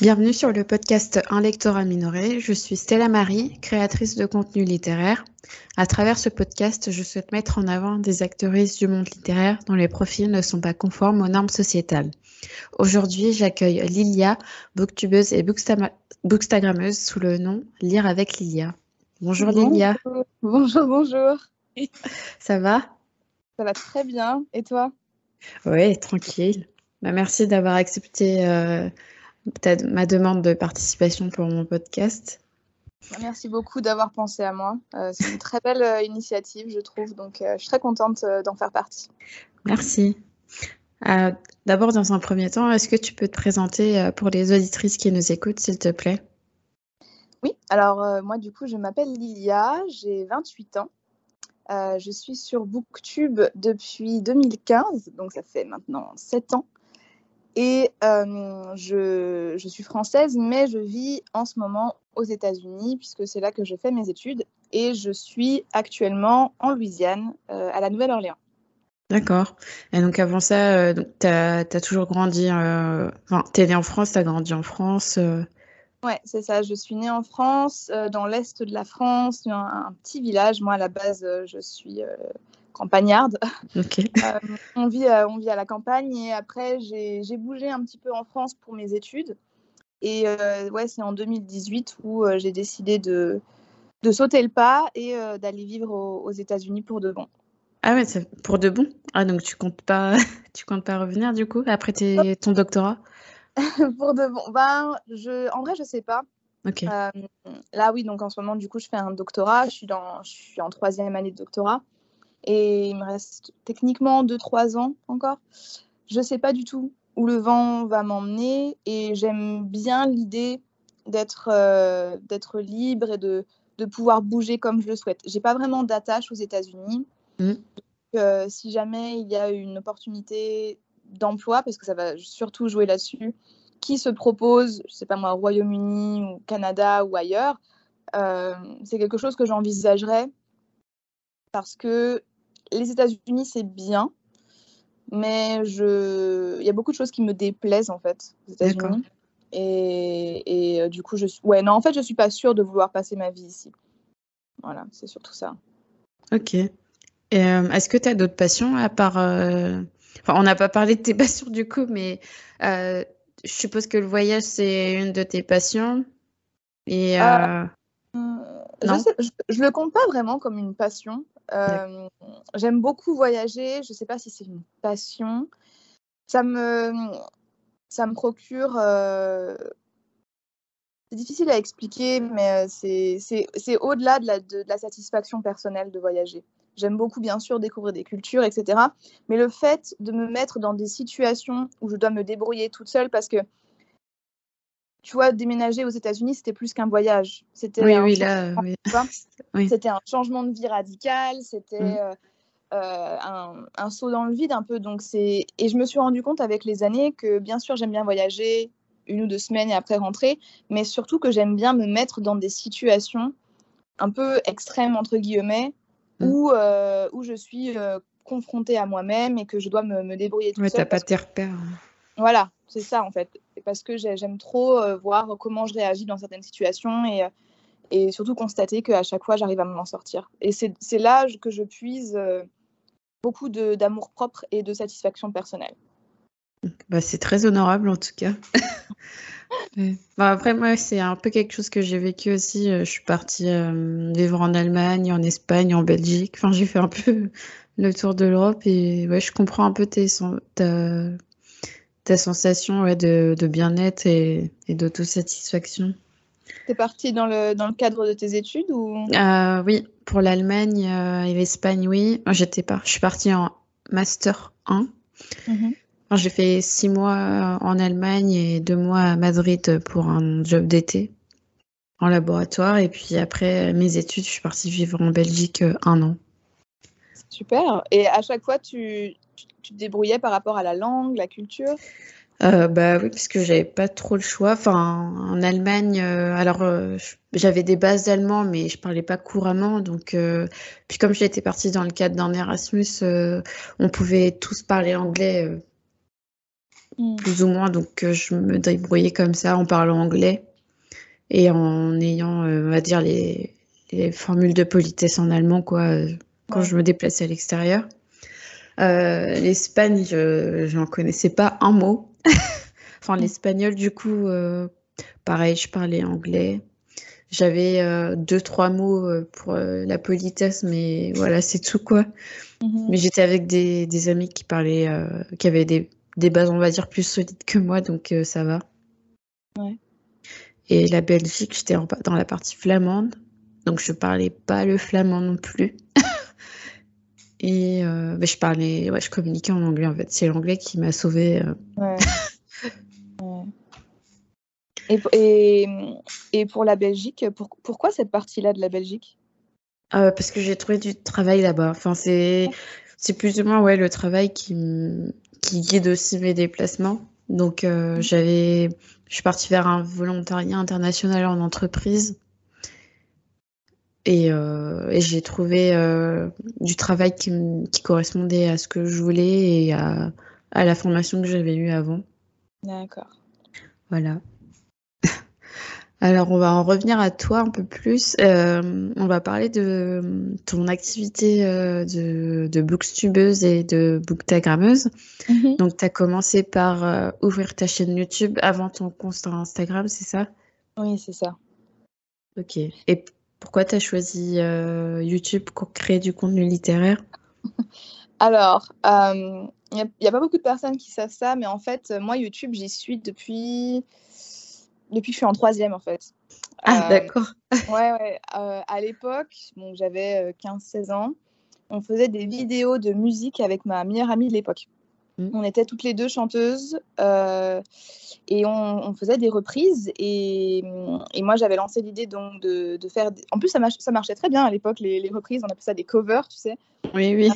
Bienvenue sur le podcast Un lectorat minoré. Je suis Stella Marie, créatrice de contenu littéraire. À travers ce podcast, je souhaite mettre en avant des actrices du monde littéraire dont les profils ne sont pas conformes aux normes sociétales. Aujourd'hui, j'accueille Lilia, booktubeuse et bookstagrammeuse sous le nom Lire avec Lilia. Bonjour, Lilia. Bonjour, bonjour. Ça va? Ça va très bien. Et toi? Oui, tranquille. Bah, merci d'avoir accepté euh, ma demande de participation pour mon podcast. Merci beaucoup d'avoir pensé à moi. Euh, c'est une très belle euh, initiative, je trouve. Donc, euh, je suis très contente d'en faire partie. Merci. D'abord, dans un premier temps, est-ce que tu peux te présenter pour les auditrices qui nous écoutent, s'il te plaît? Oui. Alors, moi, du coup, je m'appelle Lilia, j'ai 28 ans. je suis sur Booktube depuis 2015, donc ça fait maintenant 7 ans. Et euh, je, je, suis française, mais je vis en ce moment aux États-Unis, puisque c'est là que je fais mes études. Et je suis actuellement en Louisiane, euh, à la Nouvelle-Orléans. D'accord. Et donc avant ça, euh, tu as, toujours grandi, enfin, tu es née en France, tu as grandi en France Ouais, c'est ça. Je suis née en France, dans l'est de la France, un, un, petit village. Moi, à la base, je suis campagnarde. Euh, on, vit, euh, on vit à la campagne et après, j'ai bougé un petit peu en France pour mes études. Et euh, ouais, c'est en 2018 où j'ai décidé de, de sauter le pas et d'aller vivre aux, États-Unis pour de bon. Ah ouais, pour de bon Ah donc tu comptes pas, tu comptes pas revenir du coup après tes, ton doctorat? Pour de bon, ben, je, en vrai je sais pas. Là oui, donc en ce moment du coup je fais un doctorat, je suis dans, je suis en troisième année de doctorat. Et il me reste techniquement 2-3 ans encore. Je ne sais pas du tout où le vent va m'emmener et j'aime bien l'idée d'être euh, libre et de, de, pouvoir bouger comme je le souhaite. J'ai pas vraiment d'attache aux États-Unis. Mmh. Euh, si jamais il y a une opportunité d'emploi, parce que ça va surtout jouer là-dessus, qui se propose, je sais pas moi, Royaume-Uni ou Canada ou ailleurs, euh, c'est quelque chose que j'envisagerais parce que les États-Unis, c'est bien, mais je... il y a beaucoup de choses qui me déplaisent en fait aux États-Unis. Et, et euh, du coup, je suis... ouais, non, en fait, je suis pas sûre de vouloir passer ma vie ici. Voilà, c'est surtout ça. Ok. Euh, est-ce que tu as d'autres passions à part. Euh, enfin, on n'a pas parlé de tes passions du coup, mais je suppose que le voyage, c'est une de tes passions. Et. Je, ne je, le compte pas vraiment comme une passion. Euh, j'aime beaucoup voyager. Je ne sais pas si c'est une passion. Ça me, ça me procure. Euh, c'est difficile à expliquer, mais euh, c'est au-delà de la, de, la, satisfaction personnelle de voyager. J'aime beaucoup, bien sûr, découvrir des cultures, etc. Mais le fait de me mettre dans des situations où je dois me débrouiller toute seule, parce que tu vois, déménager aux États-Unis, c'était plus qu'un voyage. C'était oui, oui, là, oui. C'était un changement de vie radical, c'était mm. euh, euh, un, un, saut dans le vide un peu. Donc c'est et je me suis rendu compte avec les années que bien sûr j'aime bien voyager une ou deux semaines et après rentrer, mais surtout que j'aime bien me mettre dans des situations un peu extrêmes entre guillemets mm. où euh, où je suis confrontée à moi-même et que je dois me, me débrouiller toute ouais, seule. pas tes repères. Voilà, c'est ça en fait. Parce que j'aime trop euh, voir comment je réagis dans certaines situations et, euh, et surtout constater qu'à chaque fois j'arrive à m'en sortir. Et c'est là que je puise euh, beaucoup d'amour propre et de satisfaction personnelle. Bah, c'est très honorable en tout cas. après, moi, c'est un peu quelque chose que j'ai vécu aussi. Je suis partie vivre en Allemagne, en Espagne, en Belgique. Enfin, j'ai fait un peu le tour de l'Europe et ouais, je comprends un peu tes, ta, ta sensation de, bien-être et, d'autosatisfaction T'es partie dans le, dans le cadre de tes études ou? Euh, Oui, pour l'Allemagne euh, et l'Espagne, oui. J'étais. Je suis partie en master 1. Mhm. J'ai fait six mois en Allemagne et deux mois à Madrid pour un job d'été en laboratoire. Et puis après mes études, je suis partie vivre en Belgique euh, un an. Super. Et à chaque fois, tu, tu te débrouillais par rapport à la langue, la culture? Euh, bah oui, parce que j'avais pas trop le choix. Enfin, en Allemagne, euh, alors euh, j'avais des bases d'allemand, mais je parlais pas couramment. Donc, puis comme j'étais partie dans le cadre d'un Erasmus, on pouvait tous parler anglais mm. plus ou moins. Donc, je me débrouillais comme ça en parlant anglais et en ayant, on va dire, les, formules de politesse en allemand, quoi, quand je me déplaçais à l'extérieur. L'Espagne, je n'en connaissais pas un mot. enfin, l'espagnol, du coup, pareil, je parlais anglais. J'avais euh, deux, trois mots euh, pour euh, la politesse, mais voilà, c'est tout quoi. Mhm. Mais j'étais avec des, des, amis qui parlaient, qui avaient des, des, bases, on va dire, plus solides que moi, donc ça va. Ouais. Et la Belgique, j'étais dans la partie flamande, donc je parlais pas le flamand non plus. Et bah, je parlais, ouais, je communiquais en anglais en fait. C'est l'anglais qui m'a sauvé. Ouais. Et, et, pour la Belgique, pourquoi cette partie-là de la Belgique? Euh, Parce que j'ai trouvé du travail là-bas. Enfin, c'est, plus ou moins ouais, le travail qui, qui guide aussi mes déplacements. Donc, euh, mmh. j'avais, je suis partie vers un volontariat international en entreprise. Et, euh, et j'ai trouvé du travail qui, qui, correspondait à ce que je voulais et à, à la formation que j'avais eue avant. D'accord. Voilà. Alors, on va en revenir à toi un peu plus. Euh, on va parler de ton activité euh, de, de bookstubeuse et de booktagrammeuse. Mhm. Donc, tu as commencé par euh, ouvrir ta chaîne YouTube avant ton compte Instagram, c'est ça? Oui, c'est ça. Ok. Et pourquoi tu as choisi YouTube pour créer du contenu littéraire? Alors, il n'y a, a, pas beaucoup de personnes qui savent ça, mais en fait, moi, YouTube, j'y suis depuis depuis que je suis en troisième, en fait. Ah, euh, d'accord. ouais, ouais. Euh, à l'époque, bon, j'avais 15-16 euh, ans, on faisait des vidéos de musique avec ma meilleure amie de l'époque. Mmh. On était toutes les deux chanteuses et on, faisait des reprises. Et, et moi, j'avais lancé l'idée donc de, de, faire. En plus, ça, ça, marchait très bien à l'époque, les, les, reprises. On appelait ça des covers, tu sais. Oui, oui.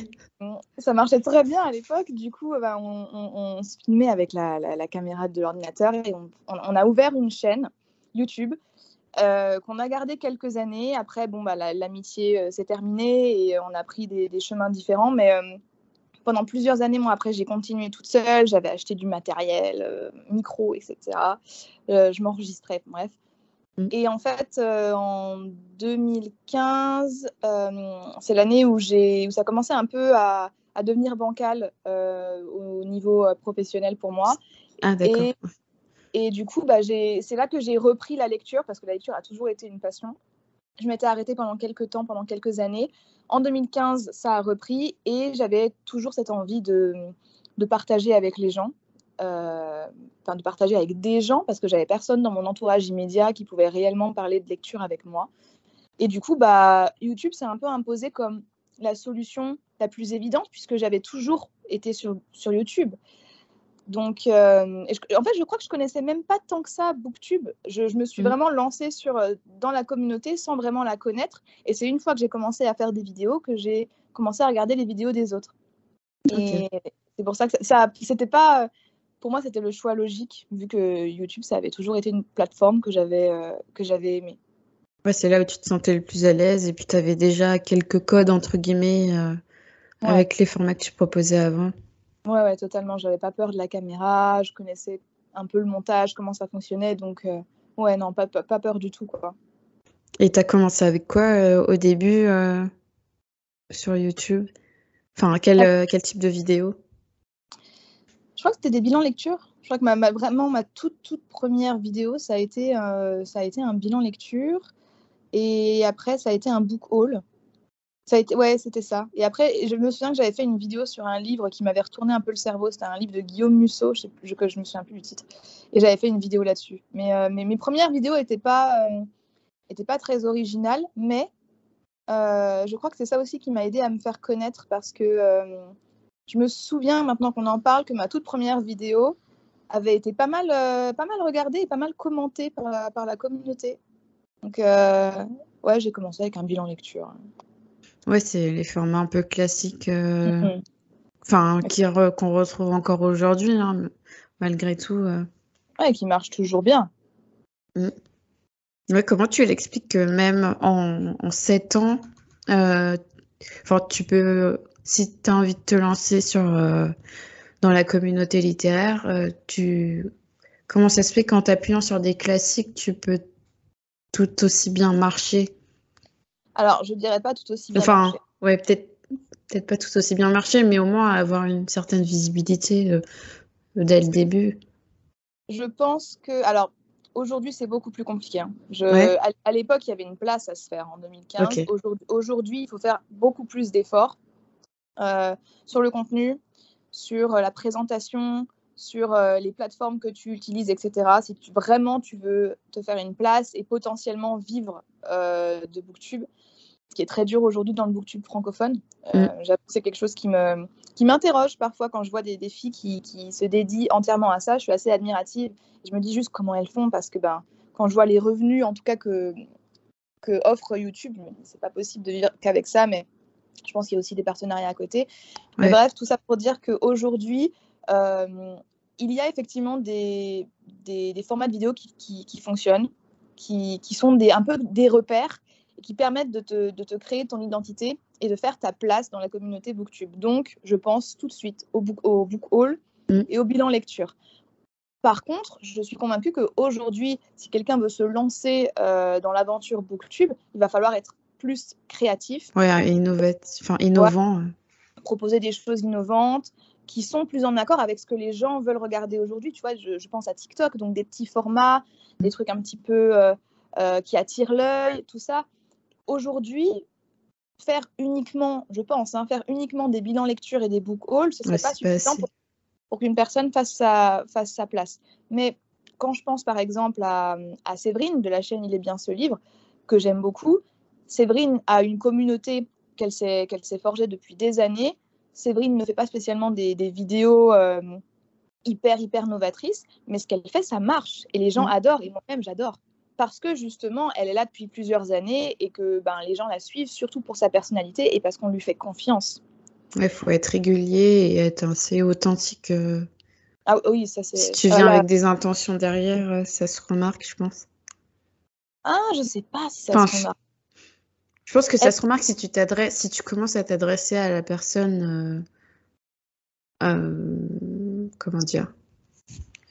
Ça marchait très bien à l'époque. Du coup, bah, on, on, se filmait avec la, la, caméra de l'ordinateur et on, a ouvert une chaîne YouTube. qu'on a gardé quelques années. Après, bon, bah, l'amitié s'est terminée et on a pris des, des chemins différents. Mais pendant plusieurs années, moi, après, j'ai continué toute seule. J'avais acheté du matériel, euh, micro, etc. Euh, je m'enregistrais, bref. Mm. Et en fait, euh, en 2015, c'est l'année où, où ça commençait un peu à, à devenir bancal au niveau professionnel pour moi. Ah, d'accord. Et, et, du coup, bah, c'est là que j'ai repris la lecture, parce que la lecture a toujours été une passion. Je m'étais arrêtée pendant quelques temps, pendant quelques années. En 2015, ça a repris et j'avais toujours cette envie de, partager avec les gens, euh, enfin de partager avec des gens parce que j'avais personne dans mon entourage immédiat qui pouvait réellement parler de lecture avec moi. Et du coup, bah, YouTube s'est un peu imposé comme la solution la plus évidente puisque j'avais toujours été sur YouTube. Donc, euh, en fait, je crois que je connaissais même pas tant que ça Booktube. Je, je me suis mmh. vraiment lancée sur, euh, dans la communauté sans vraiment la connaître. Et c'est une fois que j'ai commencé à faire des vidéos que j'ai commencé à regarder les vidéos des autres. Et c'est pour ça que ça, c'était pas, pour moi, c'était le choix logique vu que YouTube, ça avait toujours été une plateforme que j'avais euh, que j'avais aimée. Ouais, c'est là où tu te sentais le plus à l'aise et puis tu avais déjà quelques codes entre guillemets avec les formats que tu proposais avant. Ouais, ouais, totalement. J'avais pas peur de la caméra, je connaissais un peu le montage, comment ça fonctionnait. Donc, euh, ouais, non, pas, pas, peur du tout, quoi. Et tu as commencé avec quoi euh, au début euh, sur YouTube? Enfin, quel, quel type de vidéo? Je crois que c'était des bilans lecture. Je crois que ma, vraiment ma toute, toute première vidéo, ça a, été, ça a été un bilan lecture. Et après, ça a été un book haul. Ça a été, ouais, c'était ça. Et après, je me souviens que j'avais fait une vidéo sur un livre qui m'avait retourné un peu le cerveau. C'était un livre de Guillaume Musso, je sais plus, je, je me souviens plus du titre. Et j'avais fait une vidéo là-dessus. Mais, euh, mes premières vidéos n'étaient pas, euh, pas très originales, mais euh, je crois que c'est ça aussi qui m'a aidé à me faire connaître parce que je me souviens maintenant qu'on en parle que ma toute première vidéo avait été pas mal, pas mal regardée et pas mal commentée par, par la communauté. Donc, ouais, j'ai commencé avec un bilan lecture. Ouais, c'est les formats un peu classiques, euh, mhm. enfin, qu'on retrouve encore aujourd'hui, hein, malgré tout. Euh. Ouais, qui marche toujours bien. Mm. Ouais, comment tu l'expliques que même en, en 7 ans, euh, tu peux, si tu as envie de te lancer sur dans la communauté littéraire, tu comment ça se fait qu'en t'appuyant sur des classiques, tu peux tout aussi bien marcher? Alors, je dirais pas tout aussi bien enfin, ouais, peut-être peut-être pas tout aussi bien marcher, mais au moins avoir une certaine visibilité dès le début. Je pense que alors Aujourd'hui, c'est beaucoup plus compliqué. Hein. à, l'époque, il y avait une place à se faire en 2015. Aujourd'hui, il faut faire beaucoup plus d'efforts euh, sur le contenu, sur euh, la présentation, sur euh, les plateformes que tu utilises, etc. Si tu, vraiment tu veux te faire une place et potentiellement vivre de Booktube, qui est très dur aujourd'hui dans le Booktube francophone. Mm. C'est quelque chose qui me qui m'interroge parfois quand je vois des, des filles qui, qui, se dédient entièrement à ça. Je suis assez admirative. Je me dis juste comment elles font parce que ben, quand je vois les revenus, en tout cas que, que offre YouTube, c'est pas possible de vivre qu'avec ça, mais je pense qu'il y a aussi des partenariats à côté. Mais bref, tout ça pour dire qu'aujourd'hui, euh, il y a effectivement des, des, des formats de vidéos qui, qui, qui fonctionnent, qui, qui, sont des, un peu des repères qui permettent de te, de te créer ton identité et de faire ta place dans la communauté Booktube. Donc, je pense tout de suite au book, au book haul mm. et au bilan lecture. Par contre, je suis convaincue qu'aujourd'hui, si quelqu'un veut se lancer euh, dans l'aventure Booktube, il va falloir être plus créatif. Enfin, innovant. proposer des choses innovantes qui sont plus en accord avec ce que les gens veulent regarder aujourd'hui. Tu vois, je, pense à TikTok, donc des petits formats, des trucs un petit peu euh, euh, qui attirent l'œil, tout ça. Aujourd'hui, faire uniquement, je pense, hein, faire uniquement des bilans lecture et des book hauls, ce serait pas suffisant pour, qu'une personne fasse sa, fasse sa place. Mais quand je pense par exemple à, à Séverine de la chaîne Il est bien ce livre, que j'aime beaucoup, Séverine a une communauté qu'elle s'est forgée depuis des années. Séverine ne fait pas spécialement des, des vidéos euh, hyper, hyper novatrices, mais ce qu'elle fait, ça marche. Et les gens mmh. adorent, et moi-même, j'adore parce que justement, elle est là depuis plusieurs années et que ben, les gens la suivent, surtout pour sa personnalité et parce qu'on lui fait confiance. Il faut être régulier et être assez authentique. Euh. Ah oui, ça c'est. Si tu viens avec des intentions derrière, euh, ça se remarque, je pense. Ah, je sais pas si ça se remarque. Je pense que ça se remarque si tu t'adresses, si tu commences à t'adresser à la personne. Euh, comment dire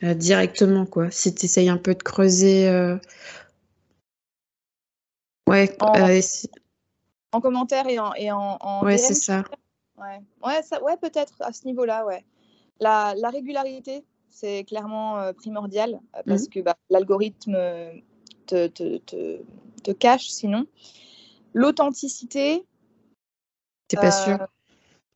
directement, quoi. Si tu essayes un peu de creuser. Ouais, en, en, commentaire et en. Et en, ouais, c'est ça. Ouais, ouais, ça, ouais peut-être à ce niveau-là, ouais. La, la régularité, c'est clairement primordial parce mmh. que bah, l'algorithme te, te, te, te, cache sinon. L'authenticité. T'es pas sûr?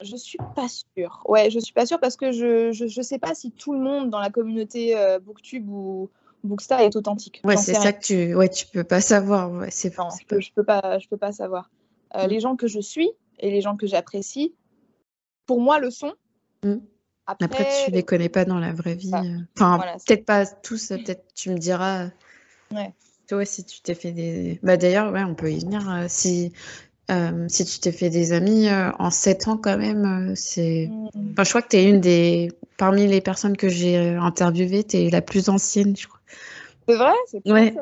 Je suis pas sûre. Ouais, je suis pas sûre parce que je, je, sais pas si tout le monde dans la communauté euh, Booktube ou Bookstar est authentique. Ouais, c'est ça que tu ouais, tu peux pas savoir. Ouais, c'est non, je peux, peux pas je peux pas savoir. Euh, mm. Les gens que je suis et les gens que j'apprécie, pour moi le sont. Mm. Après, Après, tu les connais pas dans la vraie vie. Euh. Enfin, peut-être pas tous. Peut-être tu me diras. Ouais. Toi, si tu t'es fait des. Bah d'ailleurs, ouais, on peut y venir. si euh, si tu t'es fait des amis euh, en 7 ans quand même, euh, c'est. Mm. Enfin, je crois que tu es une des. Parmi les personnes que j'ai interviewées, tu es la plus ancienne, je crois. C'est vrai? C'est ouais.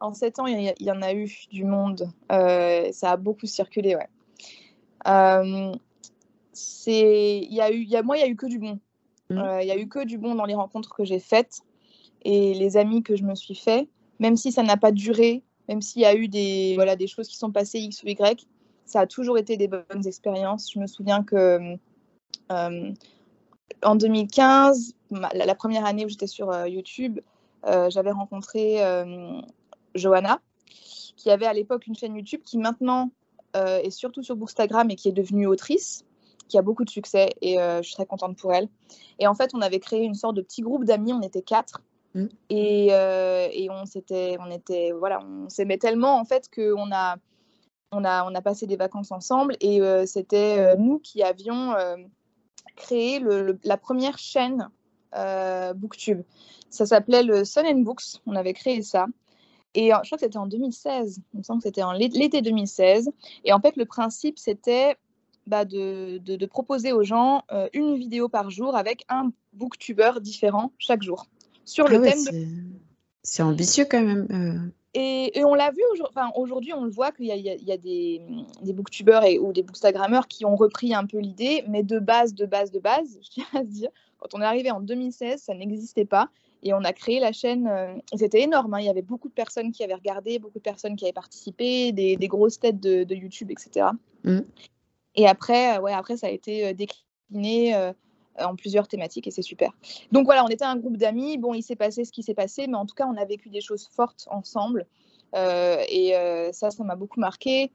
en 7 ans, il y, en a eu du monde. ça a beaucoup circulé, ouais. c'est, il y a eu, il y a, moi, il y a eu que du bon. Mm. Il y a eu que du bon dans les rencontres que j'ai faites et les amis que je me suis fait, même si ça n'a pas duré même s'il y a eu des, choses qui sont passées X ou Y, ça a toujours été des bonnes expériences. Je me souviens que euh, en 2015, la, première année où j'étais sur euh, YouTube, euh, j'avais rencontré Johanna, qui avait à l'époque une chaîne YouTube qui maintenant est surtout sur Bookstagram et qui est devenue autrice, qui a beaucoup de succès et je suis très contente pour elle. Et en fait, on avait créé une sorte de petit groupe d'amis, on était quatre, Mmh. Et, euh, et, on s'était, s'aimait tellement en fait qu'on a, passé des vacances ensemble et euh, c'était euh, nous qui avions créé la première chaîne BookTube. Ça s'appelait le Sun and Books. On avait créé ça. Et je crois que c'était en 2016. Il me semble que c'était en l'été 2016. Et en fait, le principe, c'était bah, de, de, de, proposer aux gens une vidéo par jour avec un booktuber différent chaque jour sur le ah thème. C'est ambitieux quand même. Euh. Et, on l'a vu enfin, aujourd'hui, on le voit qu'il y, y, a des, des booktubeurs et, ou des bookstagrammeurs qui ont repris un peu l'idée, mais de base, de base, de base, je tiens à se dire, quand on est arrivé en 2016, ça n'existait pas. Et on a créé la chaîne, euh, c'était énorme, hein. il y avait beaucoup de personnes qui avaient regardé, beaucoup de personnes qui avaient participé, des, des grosses têtes de, YouTube, etc. Mm. Et après, ouais, après, ça a été euh, décliné euh, en plusieurs thématiques et c'est super. Donc voilà, on était un groupe d'amis. Bon, il s'est passé ce qui s'est passé, mais en tout cas, on a vécu des choses fortes ensemble. et ça, ça m'a beaucoup marqué.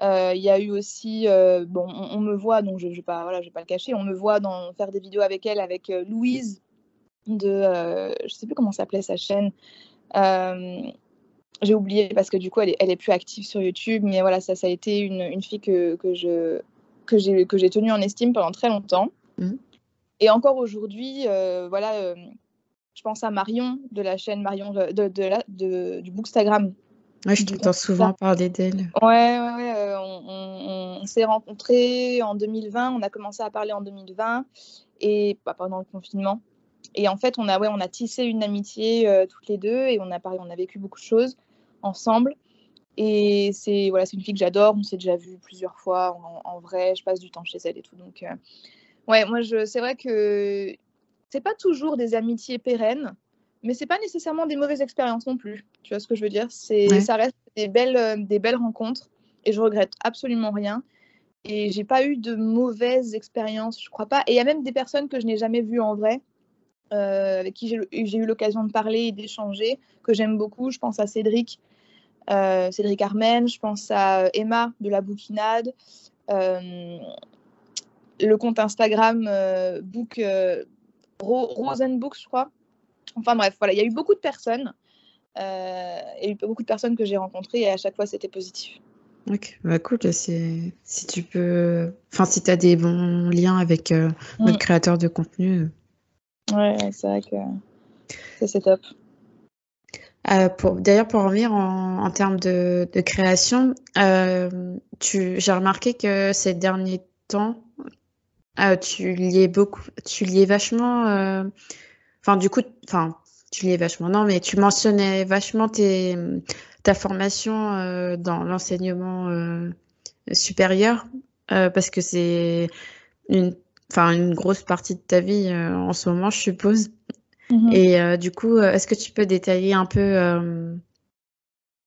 Il y a eu aussi, bon, on, me voit, donc je ne vais, pas, voilà, vais pas le cacher, on me voit dans, faire des vidéos avec elle, avec Louise, de, euh, je sais plus comment s'appelait sa chaîne. Euh, j'ai oublié parce que du coup, elle est, elle est, plus active sur YouTube. Mais voilà, ça, ça a été une, une fille que, que je j'ai que tenue en estime pendant très longtemps. Mmh. Et encore aujourd'hui, euh, voilà, je pense à Marion de la chaîne Marion de, de, la, de du Bookstagram. Ouais, je t'entends souvent parler d'elle. Ouais, ouais, ouais on, on, on s'est rencontrés en 2020, on a commencé à parler en 2020 et bah, pendant le confinement. Et en fait, on a, ouais, on a tissé une amitié euh, toutes les deux et on a, on a vécu beaucoup de choses ensemble. Et c'est voilà, une fille que j'adore. On s'est déjà vu plusieurs fois en, vrai. Je passe du temps chez elle et tout. Donc, euh, ouais, moi, c'est vrai que c'est pas toujours des amitiés pérennes, mais c'est pas nécessairement des mauvaises expériences non plus. Tu vois ce que je veux dire? C'est ça reste des belles, euh, des belles rencontres et je regrette absolument rien. Et j'ai pas eu de mauvaises expériences, je crois pas. Et il y a même des personnes que je n'ai jamais vues en vrai euh, avec qui j'ai eu l'occasion de parler et d'échanger, que j'aime beaucoup. Je pense à Cédric, euh, Cédric Armen, je pense à Emma de la Bouquinade, euh, le compte Instagram Book, Rosenbooks, je crois. Enfin bref, voilà, il y a eu beaucoup de personnes. il y a eu beaucoup de personnes que j'ai rencontrées et à chaque fois c'était positif. Ok, bah cool, si tu peux, enfin si tu as des bons liens avec notre mm. créateur de contenu, Ouais, c'est vrai que c'est top. Euh, d'ailleurs, pour revenir en, termes de, création, euh, j'ai remarqué que ces derniers temps, euh, tu liais beaucoup, tu liais vachement, enfin du coup, enfin tu liais vachement, non, mais tu mentionnais vachement tes, ta formation dans l'enseignement supérieur parce que c'est une enfin une grosse partie de ta vie euh, en ce moment, je suppose. Mhm. Et euh, du coup, euh, est-ce que tu peux détailler un peu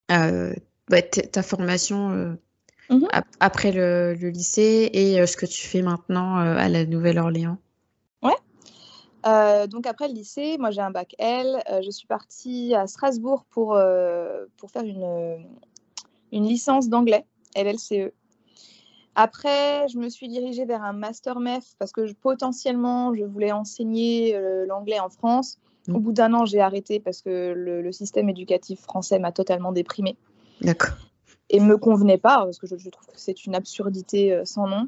bah, ta formation mhm. après le, lycée et ce que tu fais maintenant à la Nouvelle-Orléans Ouais. donc après le lycée, moi j'ai un bac L. je suis partie à Strasbourg pour, pour faire une, une licence d'anglais, LLCE. Après, je me suis dirigée vers un master MEF parce que potentiellement, je voulais enseigner euh, l'anglais en France. Mmh. Au bout d'un an, j'ai arrêté parce que le, système éducatif français m'a totalement déprimée. D'accord. Et me convenait pas parce que je, trouve que c'est une absurdité euh, sans nom.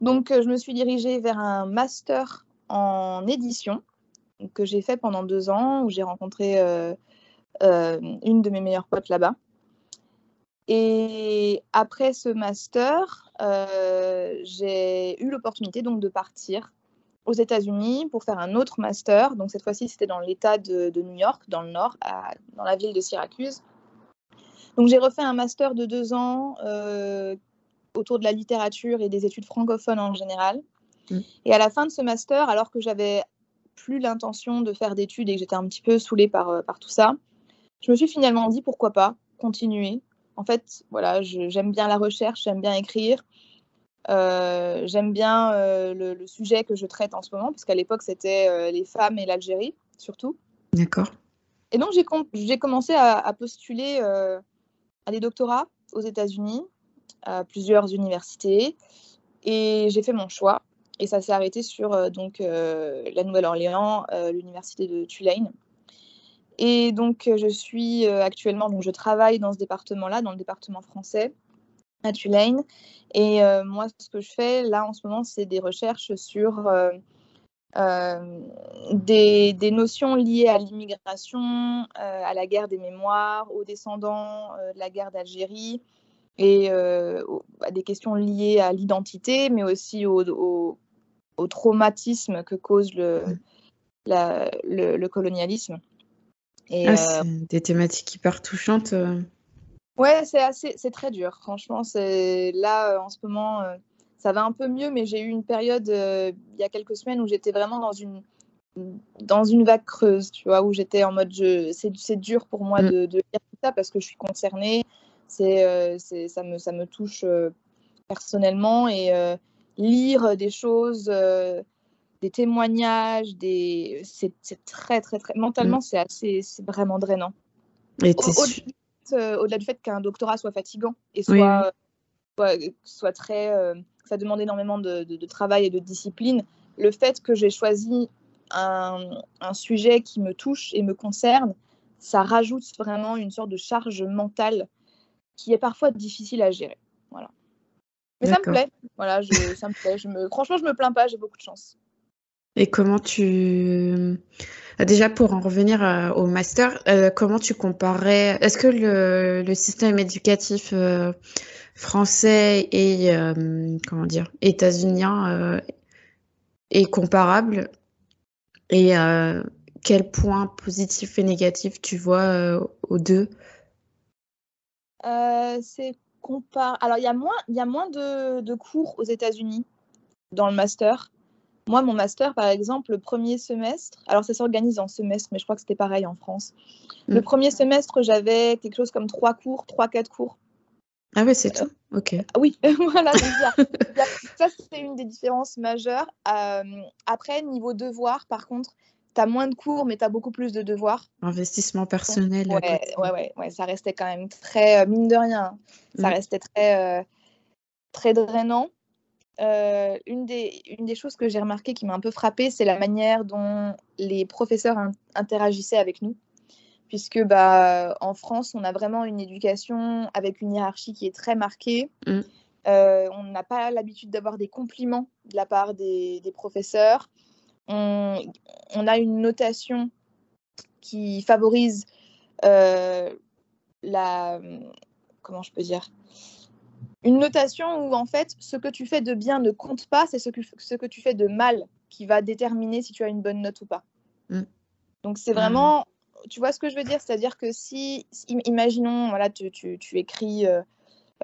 Donc, euh, je me suis dirigée vers un master en édition que j'ai fait pendant deux ans où j'ai rencontré une de mes meilleures potes là-bas. Et après ce master, euh, j'ai eu l'opportunité donc de partir aux États-Unis pour faire un autre master. Donc cette fois-ci, c'était dans l'État de, New York, dans le nord, dans la ville de Syracuse. Donc j'ai refait un master de deux ans euh, autour de la littérature et des études francophones en général. Mmh. Et à la fin de ce master, alors que j'avais plus l'intention de faire d'études et que j'étais un petit peu saoulée par, euh, par tout ça, je me suis finalement dit pourquoi pas continuer en fait, voilà, j'aime bien la recherche, j'aime bien écrire. Euh, j'aime bien euh, le, sujet que je traite en ce moment, parce qu'à l'époque, c'était euh, les femmes et l'Algérie, surtout. D'accord. Et donc, j'ai commencé à, postuler à des doctorats aux États-Unis, à plusieurs universités, et j'ai fait mon choix. Et ça s'est arrêté sur donc, la Nouvelle-Orléans, l'université de Tulane. Et donc, euh, je suis euh, actuellement, donc je travaille dans ce département-là, dans le département français à Tulane. Et euh, moi, ce que je fais là en ce moment, c'est des recherches sur des, des, notions liées à l'immigration, à la guerre des mémoires, aux descendants de la guerre d'Algérie et à des questions liées à l'identité, mais aussi au, au, traumatisme que cause le, la, le colonialisme. Et, ah, c'est des thématiques hyper touchantes. Ouais, c'est assez, c'est très dur. Franchement, c'est là en ce moment, ça va un peu mieux, mais j'ai eu une période il y a quelques semaines où j'étais vraiment dans une dans une vague creuse, tu vois, où j'étais en mode je, c'est, dur pour moi mm. de, de, lire tout ça parce que je suis concernée. C'est, c'est ça me ça me touche personnellement et lire des choses, des témoignages, des c'est, très très très mentalement mm. c'est assez c'est vraiment drainant. Et euh, au-delà du fait qu'un doctorat soit fatigant et soit, soit, très. Ça demande énormément de, travail et de discipline. Le fait que j'ai choisi un, sujet qui me touche et me concerne, ça rajoute vraiment une sorte de charge mentale qui est parfois difficile à gérer. Voilà. Mais ça me plaît. Voilà, ça me plaît. Je me, franchement, je me plains pas. J'ai beaucoup de chance. Et comment tu... Euh, déjà pour en revenir euh, au master, euh, comment tu comparais... Est-ce que le, système éducatif français et, comment dire, états-unien est comparable Et quels points positifs et négatifs tu vois aux deux? C'est compar... Alors il y a moins, y a moins de, de cours aux États-Unis dans le master. Moi, mon master, par exemple, le premier semestre, alors ça s'organise en semestre, mais je crois que c'était pareil en France. Le mm. premier semestre, j'avais quelque chose comme trois cours, trois, quatre cours. Ah oui, c'est tout Ok. Ah oui, voilà. ça, c'est une des différences majeures. Euh, après, niveau devoir, par contre, tu as moins de cours, mais tu as beaucoup plus de devoirs. Investissement personnel. Ouais, ouais, ouais, ouais, ça restait quand même très, euh, mine de rien, hein. ça restait très, euh, très drainant. Euh, une, des, une des choses que j'ai remarqué qui m'a un peu frappée, c'est la manière dont les professeurs interagissaient avec nous. Puisque bah, en France, on a vraiment une éducation avec une hiérarchie qui est très marquée. Mm. Euh, on n'a pas l'habitude d'avoir des compliments de la part des, des professeurs. On, on, a une notation qui favorise euh, la. Comment je peux dire une notation où en fait ce que tu fais de bien ne compte pas, c'est ce que, ce que tu fais de mal qui va déterminer si tu as une bonne note ou pas. Mm. Donc c'est vraiment, tu vois ce que je veux dire, c'est-à-dire que si, imaginons, voilà, tu, tu, tu écris, euh,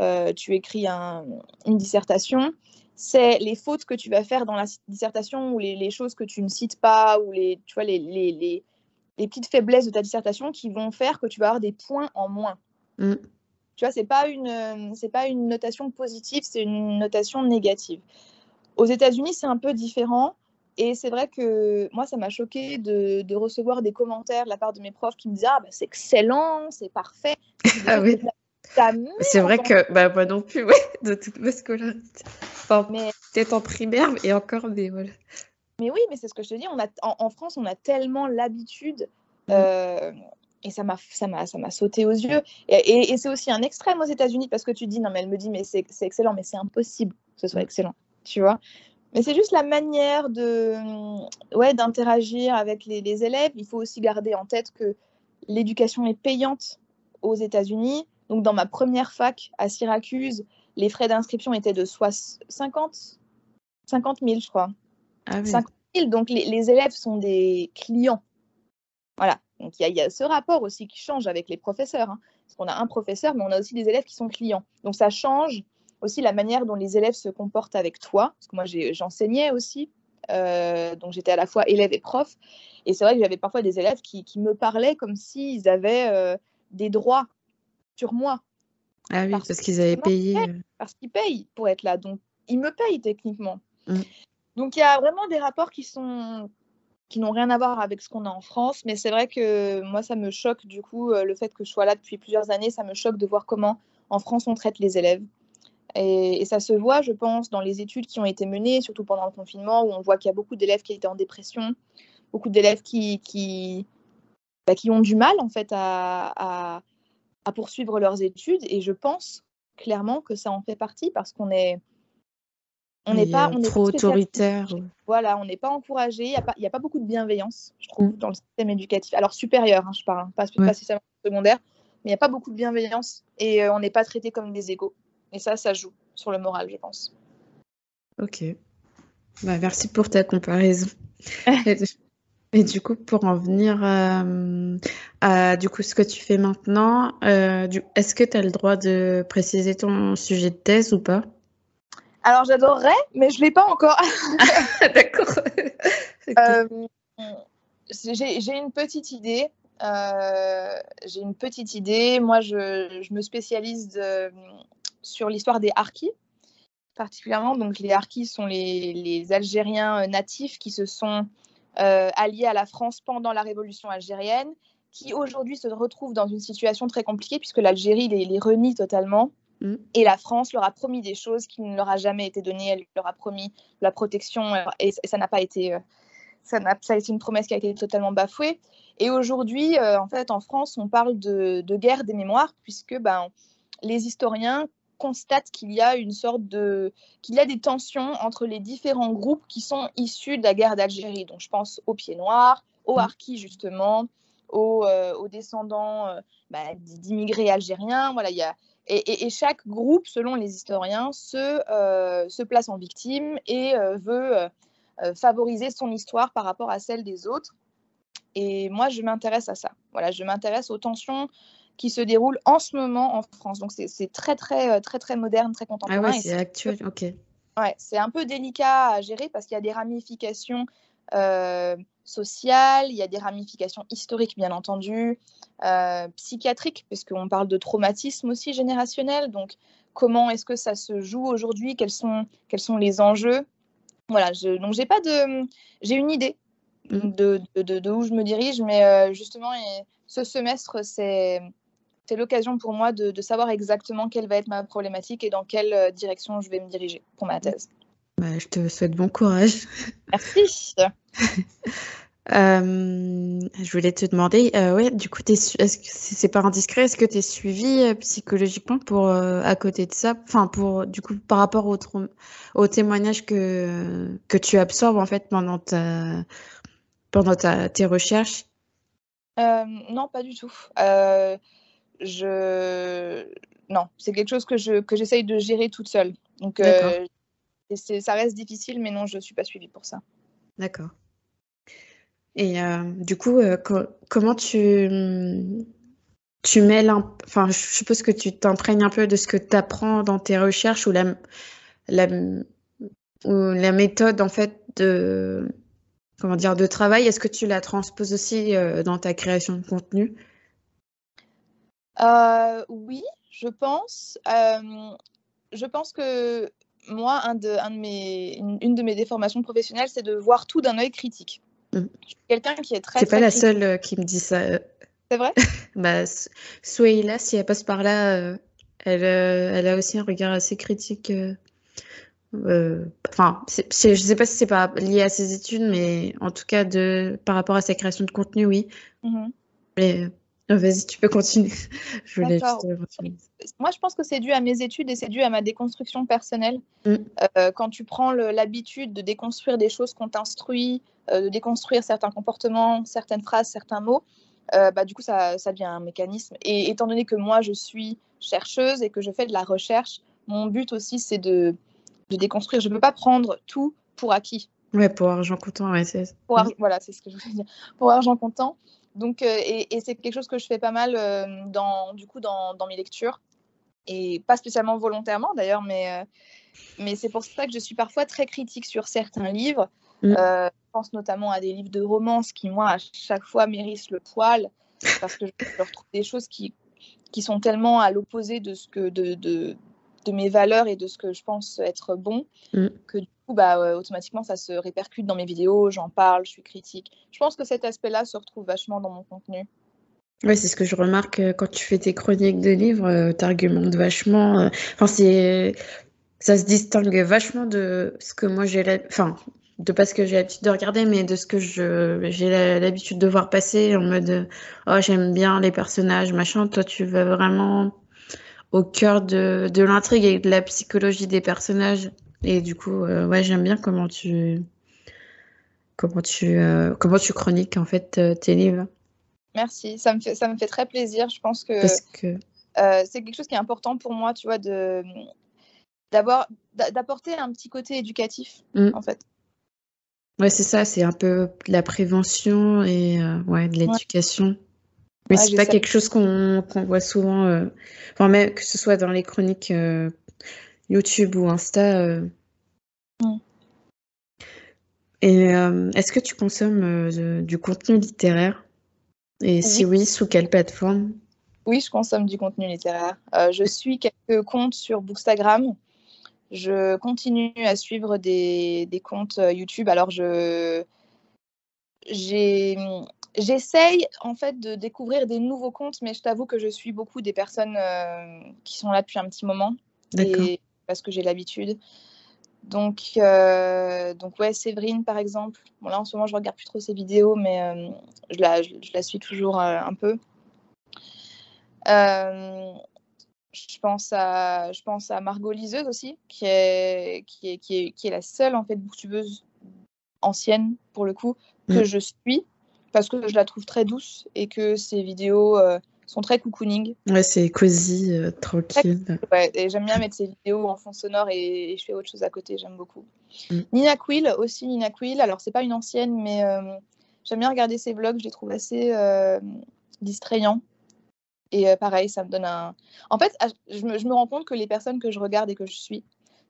euh, tu écris un, une dissertation, c'est les fautes que tu vas faire dans la dissertation ou les, les, choses que tu ne cites pas ou les, tu vois, les, les, les, petites faiblesses de ta dissertation qui vont faire que tu vas avoir des points en moins. Mm. Tu vois, c'est pas une, euh, c'est pas une notation positive, c'est une notation négative. Aux États-Unis, c'est un peu différent. Et c'est vrai que moi, ça m'a choqué de, de, recevoir des commentaires de la part de mes profs qui me disaient Ah, bah, c'est excellent, c'est parfait. Ah oui. C'est vrai que bah, moi non plus, ouais, de toute ma scolarité. Enfin, mais... peut-être en primaire, et encore, mais voilà. Mais oui, mais c'est ce que je te dis. On a, en, France, on a tellement l'habitude. Mm. Euh, et ça m'a ça m'a sauté aux yeux et, et, c'est aussi un extrême aux États-Unis parce que tu dis non mais elle me dit mais c'est excellent mais c'est impossible que ce soit excellent tu vois mais c'est juste la manière de ouais d'interagir avec les, les, élèves il faut aussi garder en tête que l'éducation est payante aux États-Unis donc dans ma première fac à Syracuse les frais d'inscription étaient de 50 50 000 je crois ah 50 000 donc les, les élèves sont des clients voilà donc il y, a ce rapport aussi qui change avec les professeurs. Hein. parce qu'on a un professeur, mais on a aussi des élèves qui sont clients. Donc ça change aussi la manière dont les élèves se comportent avec toi. Parce que moi j'enseignais aussi, euh, donc j'étais à la fois élève et prof. Et c'est vrai que j'avais parfois des élèves qui, me parlaient comme s'ils avaient euh, des droits sur moi. Ah oui, parce, qu'ils avaient payé. Euh. Parce qu'ils payent pour être là. Donc ils me payent techniquement. Mmh. Donc il y a vraiment des rapports qui sont qui n'ont rien à voir avec ce qu'on a en France. Mais c'est vrai que moi, ça me choque du coup, le fait que je sois là depuis plusieurs années, ça me choque de voir comment en France on traite les élèves. Et, ça se voit, je pense, dans les études qui ont été menées, surtout pendant le confinement, où on voit qu'il y a beaucoup d'élèves qui étaient en dépression, beaucoup d'élèves qui, qui, bah, qui ont du mal en fait à, à poursuivre leurs études. Et je pense clairement que ça en fait partie parce qu'on est on n'est pas on trop autoritaire. Voilà, on n'est pas encouragé. Il n'y a, pas beaucoup de bienveillance, je trouve, dans le système éducatif. Alors supérieur, hein, je parle, hein, pas, pas spécialement secondaire, mais il n'y a pas beaucoup de bienveillance et euh, on n'est pas traité comme des égaux. Et ça, ça joue sur le moral, je pense. Ok. Bah, merci pour ta comparaison. Et du coup, pour en venir euh, à du coup, ce que tu fais maintenant, euh, est-ce que tu as le droit de préciser ton sujet de thèse ou pas? Alors, j'adorerais, mais je ne l'ai pas encore. D'accord. Euh, j'ai une petite idée. j'ai une petite idée. Moi, je, je me spécialise sur l'histoire des harkis, particulièrement. Donc, les harkis sont les, les Algériens natifs qui se sont euh, alliés à la France pendant la révolution algérienne, qui aujourd'hui se retrouvent dans une situation très compliquée puisque l'Algérie les, renie totalement. Mm. Et la France leur a promis des choses qui ne leur a jamais été données. Elle leur a promis la protection euh, et, ça n'a pas été. Euh, ça, ça, a été une promesse qui a été totalement bafouée. Et aujourd'hui, en fait, en France, on parle de, de guerre des mémoires, puisque ben, les historiens constate qu'il y a une sorte de qu'il y a des tensions entre les différents groupes qui sont issus de la guerre d'Algérie. Donc je pense aux Pieds Noirs, aux mm. Harkis justement, aux, euh, aux descendants euh, bah, d'immigrés algériens. Voilà, il y a et, et, chaque groupe, selon les historiens, se, euh, se place en victime et veut favoriser son histoire par rapport à celle des autres. Et moi, je m'intéresse à ça. Voilà, je m'intéresse aux tensions qui se déroule en ce moment en France. Donc c'est très très euh, très très moderne, très contemporain. Ah ouais, c'est actuel, ok. Ouais, c'est un peu délicat à gérer parce qu'il y a des ramifications euh, sociales, il y a des ramifications historiques bien entendu, euh, psychiatriques puisqu'on parle de traumatisme aussi générationnel. Donc comment est-ce que ça se joue aujourd'hui? Quels sont quels sont les enjeux? Voilà, je, donc j'ai pas de j'ai une idée mmh. de, de, de, où je me dirige, mais euh, justement et ce semestre c'est c'est l'occasion pour moi de, savoir exactement quelle va être ma problématique et dans quelle euh, direction je vais me diriger pour ma thèse. Bah, je te souhaite bon courage. Merci. Euh, je voulais te demander, euh, ouais, du coup, est-ce que c'est pas indiscret, est-ce que tu es suivi psychologiquement pour à côté de ça, enfin pour du coup par rapport au, au témoignage que que tu absorbes en fait pendant ta pendant ta, tes recherches? Non, pas du tout je non, c'est quelque chose que je que j'essaye de gérer toute seule. Donc euh, ça reste difficile, mais non, je ne suis pas suivie pour ça. D'accord. Et euh, du coup, euh, comment tu tu mêles enfin, je suppose que tu t'imprègnes un peu de ce que tu apprends dans tes recherches ou la la ou la méthode en fait de comment dire de travail. Est-ce que tu la transposes aussi dans ta création de contenu? Euh, oui, je pense. Euh, je pense que moi, un de, un de mes, une, de mes déformations professionnelles, c'est de voir tout d'un œil critique. Mm. Je suis quelqu'un qui est très. C'est pas la seule euh, qui me dit ça. C'est vrai? Bah, si elle passe par là, elle, elle a aussi un regard assez critique. Enfin, je sais pas si c'est pas lié à ses études, mais en tout cas, de, par rapport à sa création de contenu, oui. Mm-hmm. Mais ah, vas-y, tu peux continuer. je voulais Moi, je pense que c'est dû à mes études et c'est dû à ma déconstruction personnelle. Mm. Euh, quand tu prends l'habitude de déconstruire des choses qu'on t'instruit, euh, de déconstruire certains comportements, certaines phrases, certains mots, euh, bah, du coup, ça, ça, devient un mécanisme. Et étant donné que moi, je suis chercheuse et que je fais de la recherche, mon but aussi, c'est de, de, déconstruire. Je ne peux pas prendre tout pour acquis. Ouais, pour argent comptant, ouais, c'est Voilà, c'est ce que je voulais dire. Pour argent comptant. Donc, euh, et, c'est quelque chose que je fais pas mal euh, dans, du coup, dans, mes lectures. Et pas spécialement volontairement d'ailleurs, mais, euh, mais c'est pour ça que je suis parfois très critique sur certains livres. Mm. je pense notamment à des livres de romance qui, moi, à chaque fois mérissent le poil parce que je retrouve des choses qui, qui sont tellement à l'opposé de ce que de, de, de, mes valeurs et de ce que je pense être bon mm. que du bah, euh, automatiquement, ça se répercute dans mes vidéos, j'en parle, je suis critique. Je pense que cet aspect-là se retrouve vachement dans mon contenu. Oui, c'est ce que je remarque euh, quand tu fais tes chroniques de livres, euh, tu argumentes vachement. Enfin, c'est ça se distingue vachement de ce que moi j'ai enfin de pas ce que j'ai l'habitude de regarder mais de ce que j'ai l'habitude de voir passer en mode oh j'aime bien les personnages machin toi tu vas vraiment au cœur de, de l'intrigue et de la psychologie des personnages et du coup, euh, ouais, j'aime bien comment tu comment tu euh, comment tu chroniques en fait euh, tes livres. Merci, ça me fait ça me fait très plaisir. Je pense que, que... c'est quelque chose qui est important pour moi, tu vois, de d'avoir d'apporter un petit côté éducatif mm. en fait. Ouais, c'est ça, c'est un peu de la prévention et ouais, de l'éducation. Mais Ouais, c'est pas quelque chose qu'on qu'on voit souvent, enfin, même que ce soit dans les chroniques YouTube ou Insta. euh. Mm. Et euh, est-ce que tu consommes euh, de- du contenu littéraire? Et si Oui, sous quelle plateforme? oui, je consomme du contenu littéraire. Je suis quelques comptes sur Bookstagram. Je continue à suivre des, des comptes YouTube. Alors, je, j'ai, j'essaye en fait de découvrir des nouveaux comptes, mais je t'avoue que je suis beaucoup des personnes euh, qui sont là depuis un petit moment D'accord. et parce que j'ai l'habitude. Donc, euh, donc ouais, Séverine par exemple. Bon là en ce moment je regarde plus trop ses vidéos, mais euh, je, la, je, je la suis toujours euh, un peu. Je pense à, je pense à Margot Liseuse aussi, qui est, qui est, qui est, qui est la seule en fait booktubeuse ancienne pour le coup que Mm. je suis parce que je la trouve très douce et que ses vidéos sont très cocooning. Ouais, c'est cosy, euh, tranquille. Ouais, et j'aime bien mettre ses vidéos en fond sonore et, et je fais autre chose à côté, j'aime beaucoup. Mm. Nina Quill aussi, Nina Quill. Alors, c'est pas une ancienne, mais euh, j'aime bien regarder ses vlogs, je les trouve assez euh, distrayants. Et euh, pareil, ça me donne un. En fait, je me, je me rends compte que les personnes que je regarde et que je suis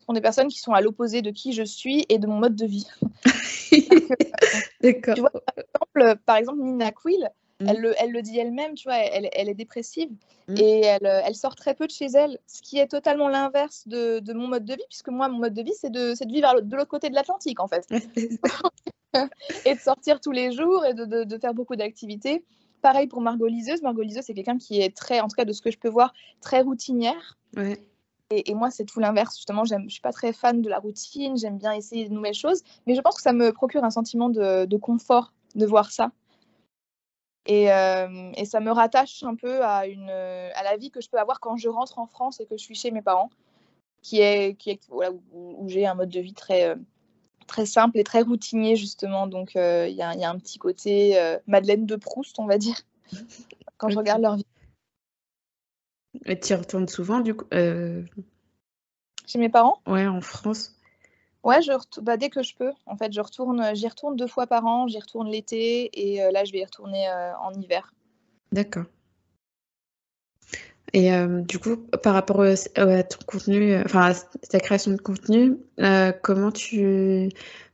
sont des personnes qui sont à l'opposé de qui je suis et de mon mode de vie. D'accord. Tu vois, par exemple, par exemple, Nina Quill, Mm. elle, le, elle le dit elle-même, tu vois, elle, elle est dépressive Mm. et elle, euh, elle sort très peu de chez elle, ce qui est totalement l'inverse de, de mon mode de vie, puisque moi, mon mode de vie, c'est de, vivre de l'autre côté de l'Atlantique, en fait, et de sortir tous les jours et de, faire beaucoup d'activités. Pareil pour Margot Liseuse. Margot Liseuse, c'est quelqu'un qui est très, en tout cas de ce que je peux voir, très routinière. Ouais. Et, et moi, c'est tout l'inverse. Justement, je suis pas très fan de la routine. J'aime bien essayer de nouvelles choses. Mais je pense que ça me procure un sentiment de, de confort de voir ça. Et, euh, et ça me rattache un peu à, une, à la vie que je peux avoir quand je rentre en France et que je suis chez mes parents, qui est, qui est voilà, où, où j'ai un mode de vie très, euh, très simple et très routinier, justement. Donc, euh, il y, a, il y a un petit côté euh, Madeleine de Proust, on va dire, quand je regarde leur vie. Et tu y retournes souvent, du coup, euh, Chez mes parents? Ouais, en France. Ouais, je bah, dès que je peux. En fait, je retourne, j'y retourne deux fois par an. J'y retourne l'été et euh, là, je vais y retourner euh, en hiver. D'accord. Et euh, du coup, par rapport à ton contenu, enfin, ta création de contenu, comment tu,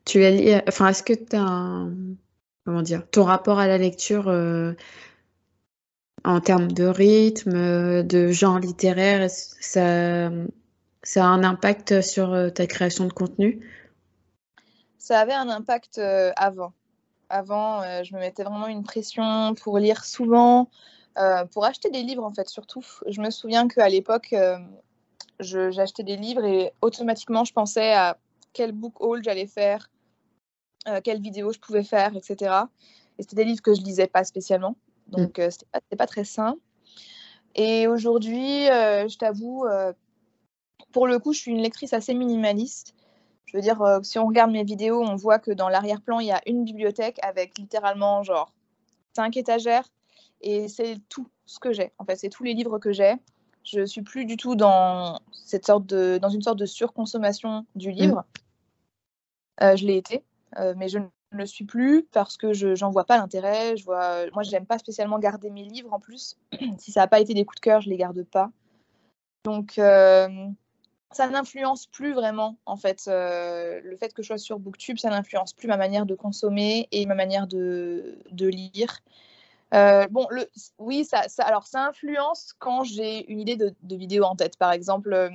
tu la lis, enfin, est-ce que tu as un, comment dire, ton rapport à la lecture en termes de rythme, de genre littéraire, ça, ça a un impact sur euh, ta création de contenu? Ça avait un impact euh, avant. Avant, euh, je me mettais vraiment une pression pour lire souvent, pour acheter des livres en fait surtout. Je me souviens qu'à l'époque, j'achetais des livres et automatiquement, je pensais à quel book haul j'allais faire, quelle vidéo je pouvais faire, etc. Et c'était des livres que je lisais pas spécialement, donc euh, c'était pas, pas très sain. Et aujourd'hui, je t'avoue, pour le coup, je suis une lectrice assez minimaliste. Je veux dire, euh, si on regarde mes vidéos, on voit que dans l'arrière-plan, il y a une bibliothèque avec littéralement genre cinq étagères et c'est tout ce que j'ai. En fait, c'est tous les livres que j'ai. Je suis plus du tout dans cette sorte de dans une sorte de surconsommation du livre. Euh, je l'ai été, euh, mais je ne le suis plus parce que je j'en vois pas l'intérêt. Je vois, moi, j'aime pas spécialement garder mes livres en plus. si ça n'a pas été des coups de cœur, je les garde pas. Donc ça n'influence plus vraiment, en fait. Euh, le fait que je sois sur Booktube, ça n'influence plus ma manière de consommer et ma manière de, de lire. Euh, bon, le, oui, ça, ça, alors ça influence quand j'ai une idée de, de vidéo en tête. Par exemple, euh,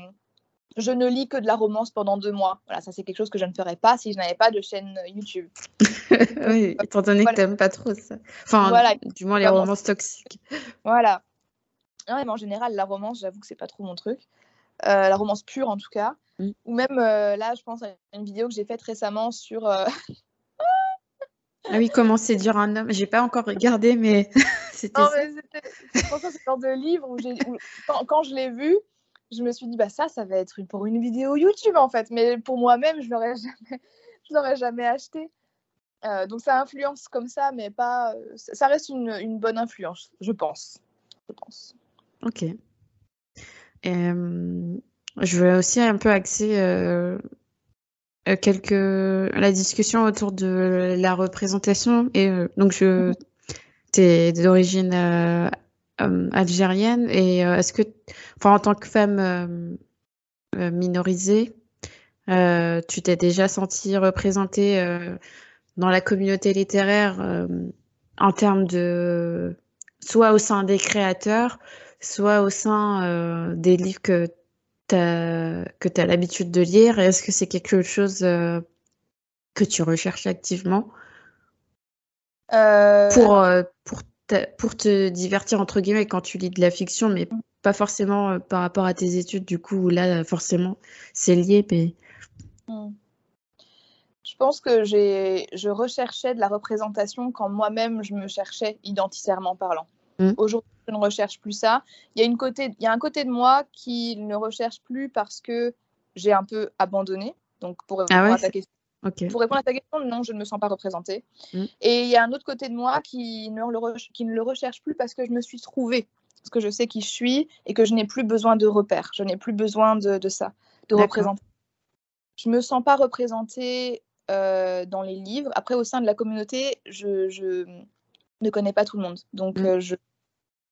je ne lis que de la romance pendant deux mois. Voilà, ça c'est quelque chose que je ne ferais pas si je n'avais pas de chaîne YouTube. Oui, étant donné que Voilà. t'aimes pas trop ça. Enfin, Voilà. du moins les romances toxiques. Voilà. Non, mais en général, la romance, j'avoue que c'est pas trop mon truc. Euh, la romance pure, en tout cas. Mm. Ou même euh, là, je pense à une vidéo que j'ai faite récemment sur. euh, Ah oui, comment séduire un homme? J'ai pas encore regardé, mais c'était Non, ça. mais c'était ce genre de livre où quand, quand je l'ai vu, je me suis dit bah ça ça va être pour une vidéo YouTube en fait, mais pour moi-même je l'aurais jamais je l'aurais jamais acheté. Euh, donc ça influence comme ça, mais pas ça ça reste une, une bonne influence, je pense. Je pense. Ok. Et, euh, je veux aussi un peu axer euh, quelques la discussion autour de la représentation et donc je mhm. tu es d'origine algérienne et est-ce que enfin en tant que femme minorisée tu t'es déjà sentie représentée dans la communauté littéraire en termes de soit au sein des créateurs, soit au sein euh, des livres que tu as, l'habitude de lire Est-ce que c'est quelque chose euh, que tu recherches activement? Euh, pour, pour, pour te divertir, entre guillemets, quand tu lis de la fiction, mais pas forcément par rapport à tes études, du coup, là, forcément, c'est lié, mais... Mm. Je pense que je recherchais de la représentation quand moi-même je me cherchais identitairement parlant. Mm. Aujourd'hui, je ne recherche plus ça. Il y, a une côté, il y a un côté de moi qui ne recherche plus parce que j'ai un peu abandonné. Donc, pour ah répondre, à, ta question, pour répondre à ta question, non, je ne me sens pas représentée. Mm. Et il y a un autre côté de moi qui ne, le qui ne le recherche plus parce que je me suis trouvée. Parce que je sais qui je suis et que je n'ai plus besoin de repères. Je n'ai plus besoin de, de ça, de représenter. Je ne me sens pas représentée euh, dans les livres. Après, au sein de la communauté, je, je ne connais pas tout le monde. Donc, mm. euh, je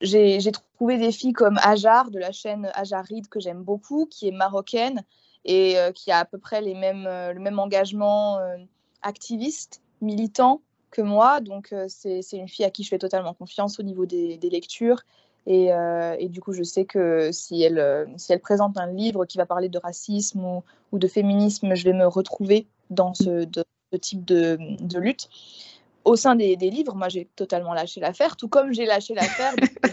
j'ai trouvé des filles comme Ajar de la chaîne Ajaride que j'aime beaucoup, qui est marocaine et euh, qui a à peu près les mêmes, euh, le même engagement euh, activiste, militant que moi. Donc c'est une fille à qui je fais totalement confiance au niveau des, lectures. Et, du coup, je sais que si elle, présente un livre qui va parler de racisme ou, de féminisme, je vais me retrouver dans ce, type de lutte au sein des, livres, moi j'ai totalement lâché l'affaire, tout comme j'ai lâché l'affaire.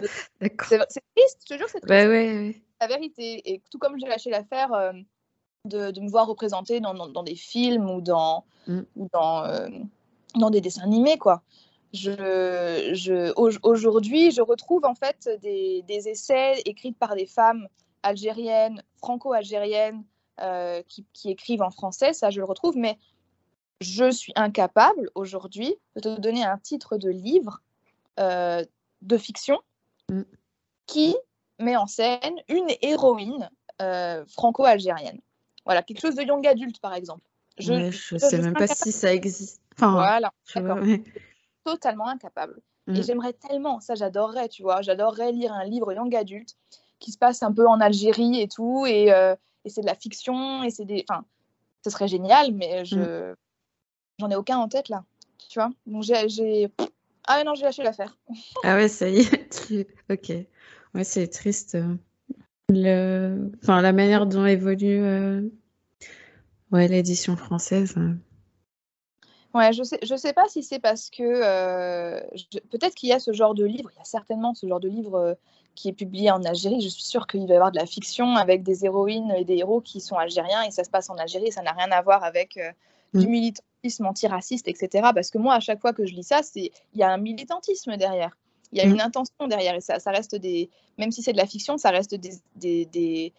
c'est triste, je te jure, c'est triste. Ouais, La vérité. Et tout comme j'ai lâché l'affaire euh, de, de, me voir représentée dans, dans, des films ou dans, mm. ou dans, euh, dans des dessins animés, quoi. Je, je, aujourd'hui, je retrouve en fait des, des, essais écrits par des femmes algériennes, franco-algériennes, euh, qui, qui, écrivent en français, ça je le retrouve, mais je suis incapable aujourd'hui de te donner un titre de livre euh, de fiction mm. qui met en scène une héroïne euh, franco-algérienne. Voilà, quelque chose de young adulte par exemple. Je ne sais même pas si ça existe. Enfin, voilà, Totalement incapable. Et mm. j'aimerais tellement, ça j'adorerais, tu vois, j'adorerais lire un livre young adulte qui se passe un peu en Algérie et tout, et, euh, et c'est de la fiction, et c'est des. Enfin, ce serait génial, mais je. Mm. J'en ai aucun en tête là. Tu vois? Donc j'ai. Ah non, j'ai lâché l'affaire. ah ouais, ça y est. Ok. Ouais, c'est triste. Euh, le... Enfin, la manière dont évolue euh, ouais, l'édition française. Euh. Ouais, je sais, je sais pas si c'est parce que peut-être qu'il y a ce genre de livre, il y a certainement ce genre de livre qui est publié en Algérie. Je suis sûre qu'il va y avoir de la fiction avec des héroïnes et des héros qui sont algériens et ça se passe en Algérie. Ça n'a rien à voir avec du mm. Militantisme antiraciste, etc. Parce que moi, à chaque fois que je lis ça, c'est il y a un militantisme derrière. Il y a mm. une intention derrière et ça, ça reste des, même si c'est de la fiction, ça reste des, des,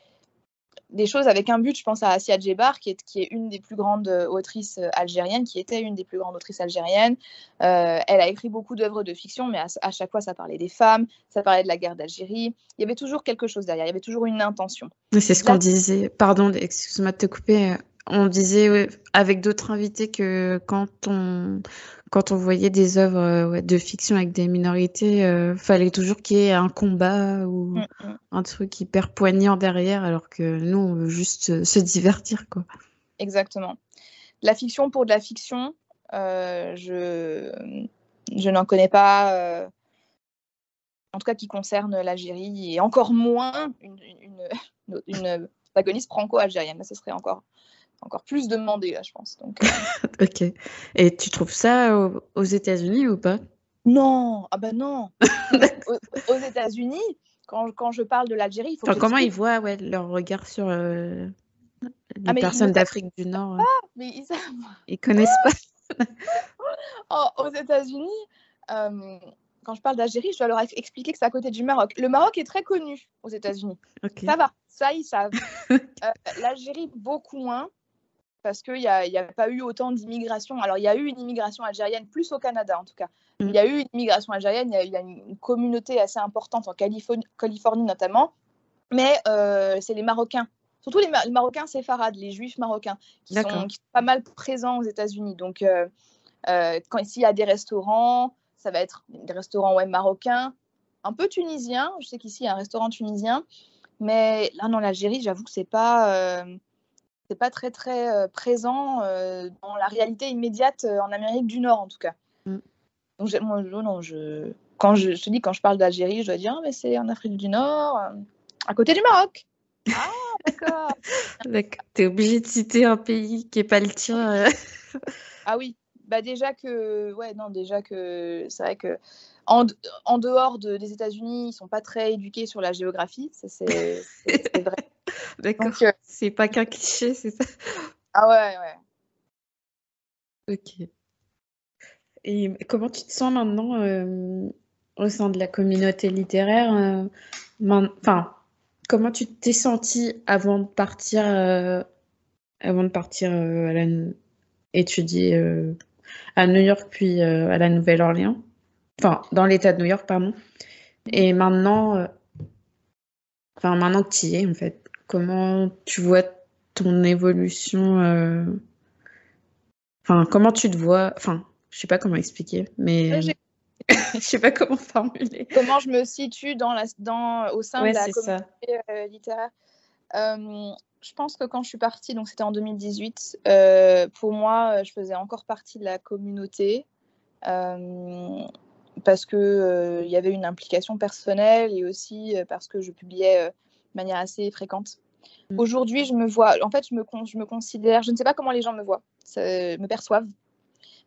des, choses avec un but. Je pense à Asia Djebar, qui est, qui est une des plus grandes autrices algériennes, qui était une des plus grandes autrices algériennes. Euh, elle a écrit beaucoup d'œuvres de fiction, mais à, chaque fois, ça parlait des femmes, ça parlait de la guerre d'Algérie. Il y avait toujours quelque chose derrière, il y avait toujours une intention. C'est ce qu'on disait. Pardon, excuse-moi de te couper on disait avec d'autres invités que quand on quand on voyait des œuvres euh, de fiction avec des minorités, euh, fallait toujours qu'il y ait un combat ou mm, mm. un truc hyper poignant derrière, alors que nous on veut juste euh, se divertir quoi. Exactement. La fiction pour de la fiction, je je n'en connais pas. en tout cas, qui concerne l'Algérie et encore moins une, une, une, franco-algérienne. Ce serait encore encore plus demandé, là, je pense. Donc, euh. ok. Et tu trouves ça aux, États-Unis ou pas? Non, ah ben non. aux, États-Unis, quand, quand, je parle de l'Algérie, il faut. Enfin, comment ils voient ouais, leur regard sur euh, les ah, personnes d'Afrique du Nord ah, mais ils... ils connaissent pas. oh, aux États-Unis, euh, quand je parle d'Algérie, je dois leur expliquer que c'est à côté du Maroc. Le Maroc est très connu aux États-Unis. Ça va, ça ils savent. L'Algérie beaucoup moins parce qu'il n'y a, a, pas eu autant d'immigration. Alors, il y a eu une immigration algérienne, plus au Canada en tout cas. Mm. Il y a eu une immigration algérienne, il y a, une communauté assez importante en Californie, Californie notamment, mais euh, c'est les Marocains surtout les, Marocains séfarades, les Juifs marocains, qui sont, pas mal présents aux États-Unis. Donc, quand ici il y a des restaurants, ça va être des restaurants ouais, marocains, un peu tunisiens. Je sais qu'ici il y a un restaurant tunisien, mais là, dans l'Algérie, j'avoue que c'est pas c'est pas très très présent dans la réalité immédiate en Amérique du Nord en tout cas. Mm. Donc moi, non, je, quand je, te dis, quand je parle d'Algérie, je dois dire, ah, mais c'est en Afrique du Nord, euh, à côté du Maroc. Ah, d'accord. T'es obligé de citer un pays qui n'est pas le tien. Euh. ah oui, bah déjà que, ouais, non, déjà que c'est vrai que en, en dehors de, des États-Unis, ils sont pas très éduqués sur la géographie, c'est vrai. D'accord. Euh, c'est pas qu'un cliché, c'est ça? Ah ouais, ouais. Ok. Et comment tu te sens maintenant euh, au sein de la communauté littéraire euh, Enfin, comment tu t'es senti avant de partir, avant de partir à la, étudier à New York puis à la Nouvelle-Orléans? Enfin, dans l'État de New York, pardon. Et maintenant, enfin maintenant que tu y es en fait, comment tu vois ton évolution Enfin, comment tu te vois Enfin, je sais pas comment expliquer, mais je sais pas comment formuler. Comment je me situe dans la, dans, au sein de la communauté euh, littéraire. Euh, je pense que quand je suis partie, donc c'était en 2018, euh, pour moi, je faisais encore partie de la communauté parce que il y avait une implication personnelle et aussi parce que je publiais de manière assez fréquente. Mm. Aujourd'hui, je me vois, en fait, je me, je me considère, je ne sais pas comment les gens me voient, me perçoivent.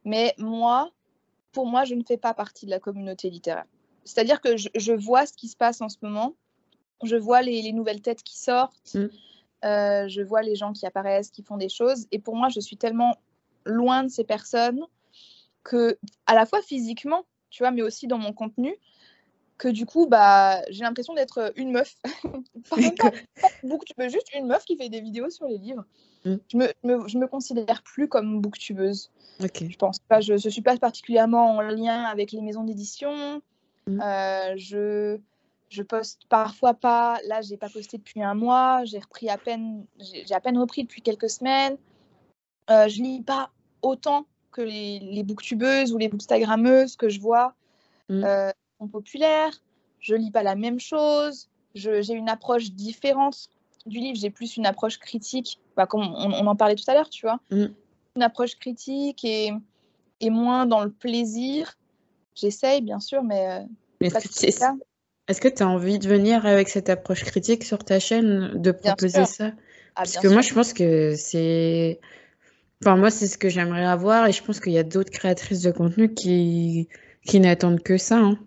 Mais moi, pour moi, je ne fais pas partie de la communauté littéraire. C'est-à-dire que je, vois ce qui se passe en ce moment, je vois les, nouvelles têtes qui sortent, mm. euh, je vois les gens qui apparaissent, qui font des choses, et pour moi, je suis tellement loin de ces personnes que, à la fois physiquement, tu vois, mais aussi dans mon contenu, que du coup, bah, j'ai l'impression d'être une meuf. Pas juste une meuf qui fait des vidéos sur les livres. Mm. Je, me, me, je me considère plus comme booktubeuse. Je pense pas, je ne suis pas particulièrement en lien avec les maisons d'édition. Mm. Euh, je, je poste parfois pas. Là, j'ai pas posté depuis un mois. J'ai repris à peine, j'ai à peine repris depuis quelques semaines. Euh, je lis pas autant que les, les booktubeuses ou les bookstagrammeuses que je vois. Mm. Euh, populaire, je lis pas la même chose, j'ai une approche différente du livre, j'ai plus une approche critique, bah, comme on, on, en parlait tout à l'heure, tu vois, mm. une approche critique et, et, moins dans le plaisir. J'essaye, bien sûr, mais... Euh, est-ce que tu as envie de venir avec cette approche critique sur ta chaîne, de proposer ça? Ah, Parce que moi, je pense que c'est... Enfin, moi, c'est ce que j'aimerais avoir et je pense qu'il y a d'autres créatrices de contenu qui, qui n'attendent que ça. Hein.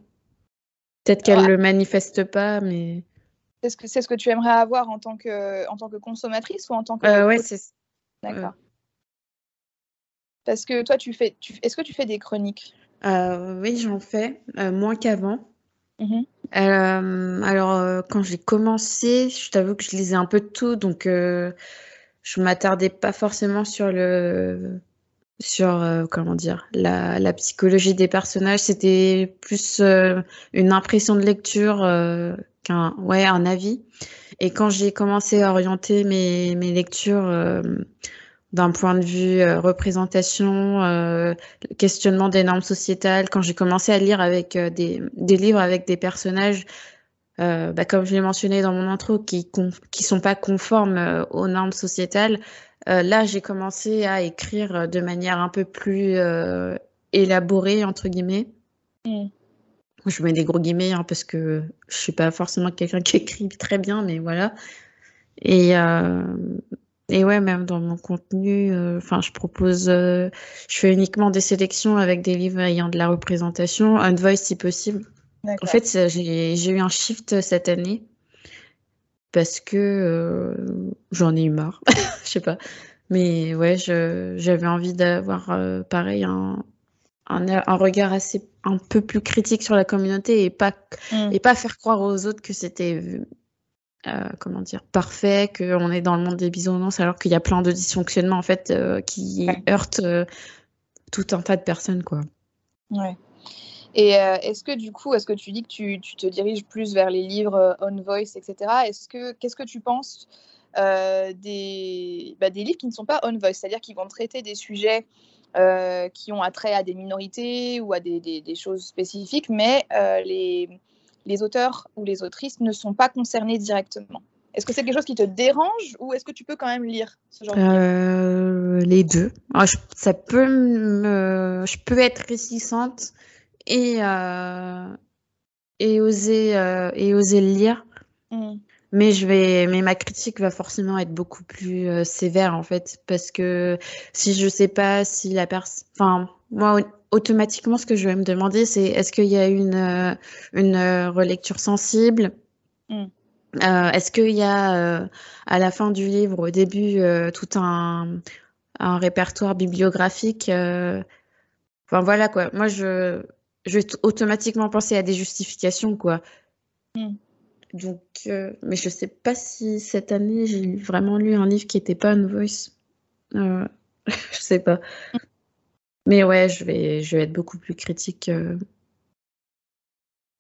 Peut-être qu'elle ne le manifeste pas, mais. C'est ce, que, c'est ce que tu aimerais avoir en tant que, en tant que consommatrice ou en tant que. Euh, oui, c'est D'accord. Parce que toi, tu fais. Tu... Est-ce que tu fais des chroniques? Euh, Oui, j'en fais, euh, moins qu'avant. Mm-hmm. alors, quand j'ai commencé, je t'avoue que je lisais un peu de tout, donc je m'attardais pas forcément sur le sur euh, comment dire la, la, psychologie des personnages. C'était plus euh, une impression de lecture euh, qu'un ouais un avis. Et quand j'ai commencé à orienter mes, mes lectures d'un point de vue représentation, questionnement des normes sociétales, quand j'ai commencé à lire avec des, des livres avec des personnages bah, comme je l'ai mentionné dans mon intro, qui qui sont pas conformes aux normes sociétales, euh, là, j'ai commencé à écrire euh, de manière un peu plus euh, élaborée, entre guillemets. Mm. Je mets des gros guillemets hein, parce que je suis pas forcément quelqu'un qui écrit très bien, mais voilà. Et, et ouais, même dans mon contenu, enfin, je propose, je fais uniquement des sélections avec des livres ayant de la représentation, un voice si possible. En fait, j'ai eu un shift cette année parce que euh, j'en ai eu marre. Je sais pas. Mais ouais, j'avais envie d'avoir euh, pareil un, un, un, regard assez un peu plus critique sur la communauté et pas mm. et pas faire croire aux autres que c'était euh, comment dire parfait, qu'on est dans le monde des bisounours alors qu'il y a plein de dysfonctionnements en fait qui heurtent tout un tas de personnes quoi. Ouais. Et euh, est-ce que du coup, est-ce que tu dis que tu, te diriges plus vers les livres euh, on voice, etc. Est-ce que qu'est-ce que tu penses des, bah, des livres qui ne sont pas on voice, c'est-à-dire qui vont traiter des sujets euh, qui ont attrait à des minorités ou à des, choses spécifiques, mais euh, les, les, auteurs ou les autrices ne sont pas concernés directement. Est-ce que c'est quelque chose qui te dérange ou est-ce que tu peux quand même lire ce genre de euh, Les deux. Alors, je, ça peut je peux être réticente et, et, oser, et oser le lire. Mmh. Mais je vais, mais ma critique va forcément être beaucoup plus euh, sévère en fait, parce que si je sais pas si la personne, enfin moi automatiquement ce que je vais me demander c'est est-ce qu'il y a une euh, une euh, relecture sensible, mm. est-ce qu'il y a à la fin du livre, au début, tout un un répertoire bibliographique. Enfin voilà quoi. Moi je je vais automatiquement penser à des justifications quoi. Mm. Donc, euh, mais je sais pas si cette année j'ai vraiment lu un livre qui n'était pas un voice. Euh, je sais pas. Mais ouais, je vais, je vais être beaucoup plus critique euh,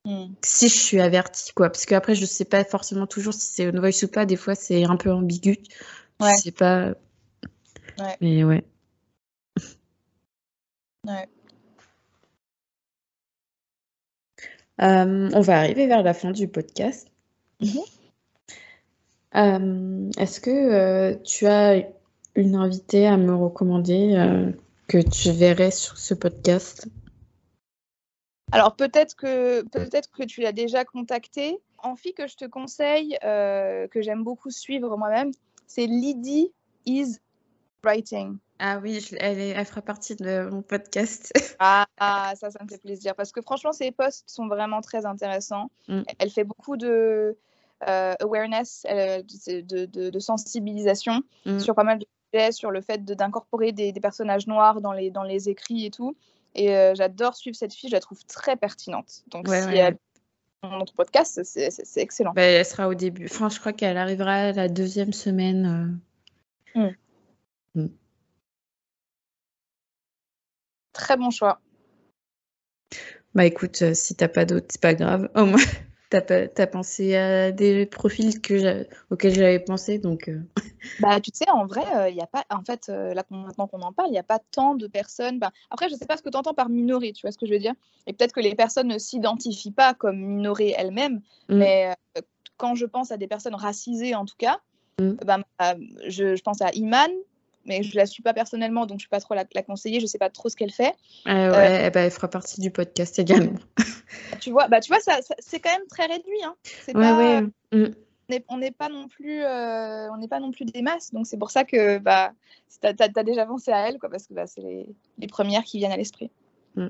hmm. si je suis avertie, quoi. Parce qu'après, je sais pas forcément toujours si c'est une voice ou pas. Des fois, c'est un peu ambigu. Ouais. Je sais pas. Ouais. Mais ouais. Ouais. On va arriver vers la fin du podcast. Mhm. Euh, est-ce que euh, tu as une invitée à me recommander euh, que tu verrais sur ce podcast? Alors peut-être que peut-être que tu l'as déjà contactée. En fille que je te conseille, que j'aime beaucoup suivre moi-même, c'est Lydie is Writing. Ah oui, elle, elle, fera partie de mon podcast. Ah, ah, ça, ça me fait plaisir parce que franchement, ses posts sont vraiment très intéressants. Mm. Elle fait beaucoup de, euh, awareness, euh, de, sensibilisation mm. sur pas mal de sujets, sur le fait d'incorporer des, personnages noirs dans les, dans les écrits et tout. Et euh, j'adore suivre cette fille, je la trouve très pertinente. Donc, si elle dans notre podcast, c'est excellent. Bah, elle sera au début. Enfin, je crois qu'elle arrivera la deuxième semaine. Mm. Très bon choix. Bah écoute, si t'as pas d'autres, c'est pas grave. Au moins, T'as as pensé à des profils que auxquels j'avais pensé, donc. Euh. Bah, tu sais, en vrai, il euh, y a pas. En fait, euh, là, maintenant qu'on en parle, il n'y a pas tant de personnes. Bah, après, je sais pas ce que tu entends par minoré, tu vois ce que je veux dire Et peut-être que les personnes ne s'identifient pas comme minorées elles-mêmes, mmh. mais quand je pense à des personnes racisées, en tout cas, mmh. bah, je, je, pense à Iman, mais je la suis pas personnellement, donc je ne peux pas trop la, conseiller. Je sais pas trop ce qu'elle fait. Ouais, bah, elle fera partie du podcast également. tu vois, bah, tu vois ça, c'est quand même très réduit. Hein. Pas, mm. On n'est pas non plus, euh, on n'est pas non plus des masses, donc c'est pour ça que bah, tu as, déjà pensé à elle, quoi, parce que bah, c'est les, les, premières qui viennent à l'esprit. Mm.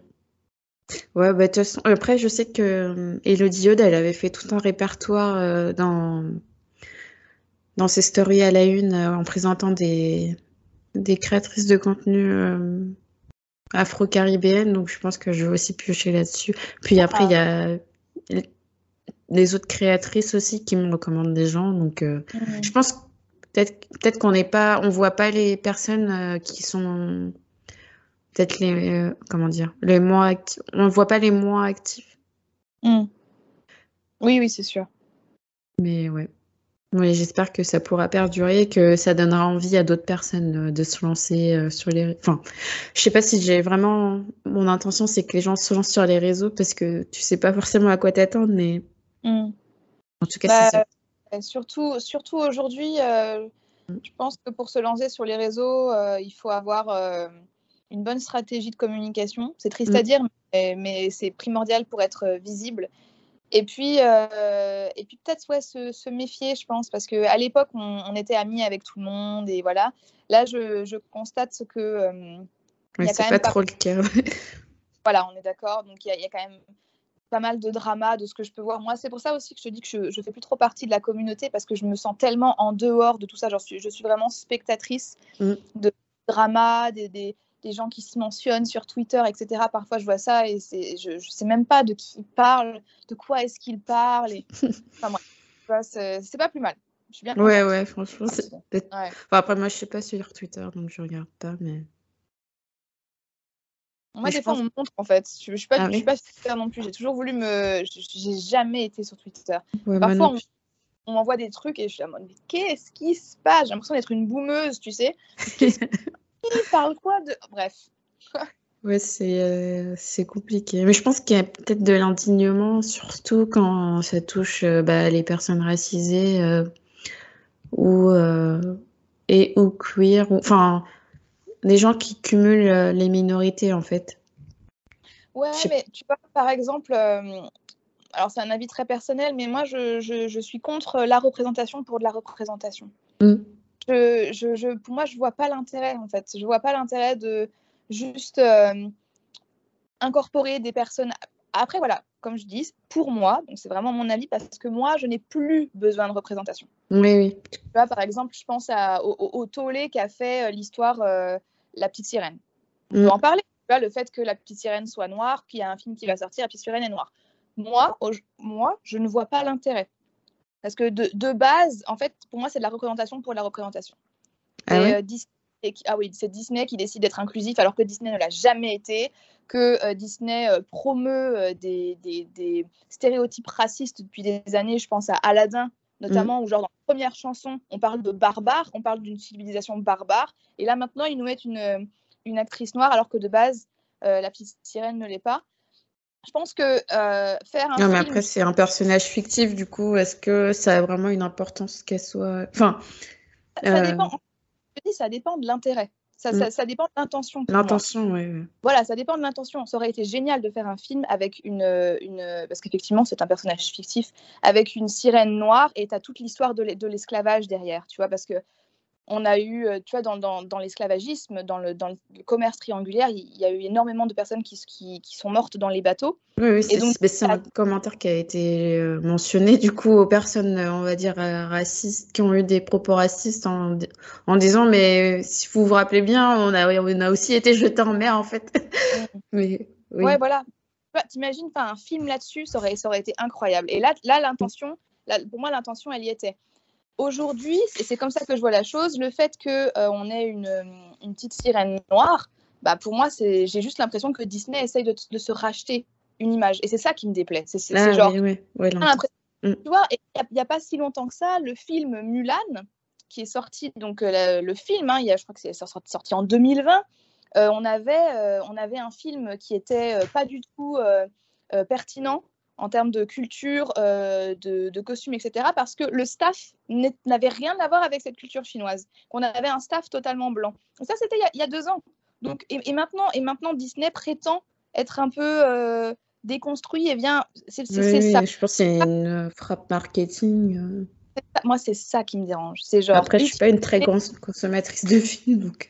Ouais, bah, façon, après, je sais que euh, Elodie Yod, elle avait fait tout un répertoire dans, dans ses stories à la une en présentant des, des créatrices de contenu euh, afro-caribéennes, donc je pense que je vais aussi piocher là-dessus. Puis après, il y a les autres créatrices aussi qui me recommandent des gens, donc euh, je pense peut-être peut-être qu'on n'est pas, on voit pas les personnes euh, qui sont peut-être les comment dire, les moins actifs. On voit pas les moins actifs. Mmh. Oui, oui, c'est sûr. Mais ouais. Oui, j'espère que ça pourra perdurer, que ça donnera envie à d'autres personnes euh, de se lancer euh, sur les. Enfin, je sais pas si j'ai vraiment. Mon intention, c'est que les gens se lancent sur les réseaux parce que tu sais pas forcément à quoi t'attendre, mais. Mmh. En tout cas, c'est ça. Bah, surtout, surtout aujourd'hui, euh, je pense que pour se lancer sur les réseaux, il faut avoir une bonne stratégie de communication. C'est triste à mmh. dire, mais, mais c'est primordial pour être visible. Et puis, euh, et puis peut-être ouais, se, méfier, je pense, parce qu'à l'époque, on, était amis avec tout le monde, et voilà. Là, je, je constate ce que. Euh, c'est pas, trop le cas. voilà, on est d'accord. Donc, il y, a quand même pas mal de drama de ce que je peux voir. Moi, c'est pour ça aussi que je te dis que je, je fais plus trop partie de la communauté, parce que je me sens tellement en dehors de tout ça. Genre, je, suis, je suis vraiment spectatrice mm. de drama, des, des des gens qui se mentionnent sur Twitter, etc. Parfois, je vois ça et je ne sais même pas de qui ils parlent, de quoi est-ce qu'ils parlent. Et... enfin, bref, c'est pas plus mal. Je suis bien ouais, ouais, franchement. Enfin, après, moi, je sais pas sur Twitter, donc je regarde pas, mais. Moi, des fois, on me montre en fait. Je ne suis pas, ah suis pas sur Twitter non plus. J'ai toujours voulu me. J'ai jamais été sur Twitter. Parfois, on on m'envoie des trucs et je suis en mode, mais qu'est-ce qui se passe? J'ai l'impression d'être une boumeuse, tu sais. Qui parle quoi de. Bref. Ouais, c'est euh, c'est compliqué. Mais je pense qu'il y a peut-être de l'indignement, surtout quand ça touche euh, bah, les personnes racisées euh, ou, et ou queer, ou, enfin, des gens qui cumulent les minorités, en fait. Ouais, mais tu vois, par exemple, alors c'est un avis très personnel, mais moi, je, je, je, suis contre la représentation pour de la représentation. Mm. Je, je, pour moi, je vois pas l'intérêt, en fait. Je vois pas l'intérêt de juste euh, incorporer des personnes. Après, voilà, comme je dis, pour moi, donc c'est vraiment mon avis, parce que moi, je n'ai plus besoin de représentation. Oui, oui. Tu vois, par exemple, je pense à, au, au, Tollé qui a fait euh, l'histoire euh, La Petite Sirène. On peut mm. en parler. Tu vois, le fait que La Petite Sirène soit noire, puis il y a un film qui va sortir, La Petite Sirène est noire. Moi, moi je ne vois pas l'intérêt. Parce que de, de, base, en fait, pour moi, c'est de la représentation pour la représentation. Ah ah oui, c'est Disney qui décide d'être inclusif alors que Disney ne l'a jamais été, que euh, Disney euh, promeut euh, des, des, stéréotypes racistes depuis des années. Je pense à Aladdin, notamment, mm. où genre dans la première chanson, on parle de barbare, on parle d'une civilisation barbare. Et là maintenant, ils nous mettent une, une actrice noire alors que de base, la petite sirène ne l'est pas. Je pense que faire un. Non, mais après, c'est un personnage fictif, du coup, est-ce que ça a vraiment une importance qu'elle soit. Enfin. Ça, dépend dis, ça dépend de l'intérêt. Ça, mm. ça, dépend de l'intention. L'intention, oui. Voilà, ça dépend de l'intention. Ça aurait été génial de faire un film avec une. une parce qu'effectivement, c'est un personnage fictif, avec une sirène noire et tu as toute l'histoire de l'esclavage derrière, tu vois, parce que on a eu, euh, tu vois, dans, dans, dans l'esclavagisme, dans le, dans le, commerce triangulaire, il y a eu énormément de personnes qui, qui, qui sont mortes dans les bateaux. Oui, oui c'est un commentaire qui a été euh, mentionné, du coup, aux personnes, euh, on va dire, racistes, qui ont eu des propos racistes en, en disant, mais si vous vous rappelez bien, on a, on a aussi été jetés en mer, en fait. mais, oui. Ouais, voilà. T'imagines, un film là-dessus, ça aurait, ça aurait été incroyable. Et là, là l'intention, pour moi, l'intention, elle y était. Aujourd'hui, c'est comme ça que je vois la chose, le fait qu'on euh, on ait une, une, petite sirène noire, bah pour moi, j'ai juste l'impression que Disney essaye de, de, se racheter une image. Et c'est ça qui me déplaît. C'est ah, genre. Mm. Tu vois, il n'y a, pas si longtemps que ça, le film Mulan, qui est sorti, donc euh, le, film, hein, y a, je crois que c'est sorti en 2020, euh, on, avait, on avait un film qui était pas du tout pertinent en termes de culture, euh, de, de costumes, etc. Parce que le staff n'avait rien à voir avec cette culture chinoise. On avait un staff totalement blanc. ça, c'était il, y a deux ans. Donc, et, maintenant, et maintenant, Disney prétend être un peu euh, déconstruit et vient. C'est ça. Je pense que c'est une frappe marketing. Euh. Moi, c'est ça qui me dérange. C'est genre. Après, je suis pas une très grande consommatrice de films, donc.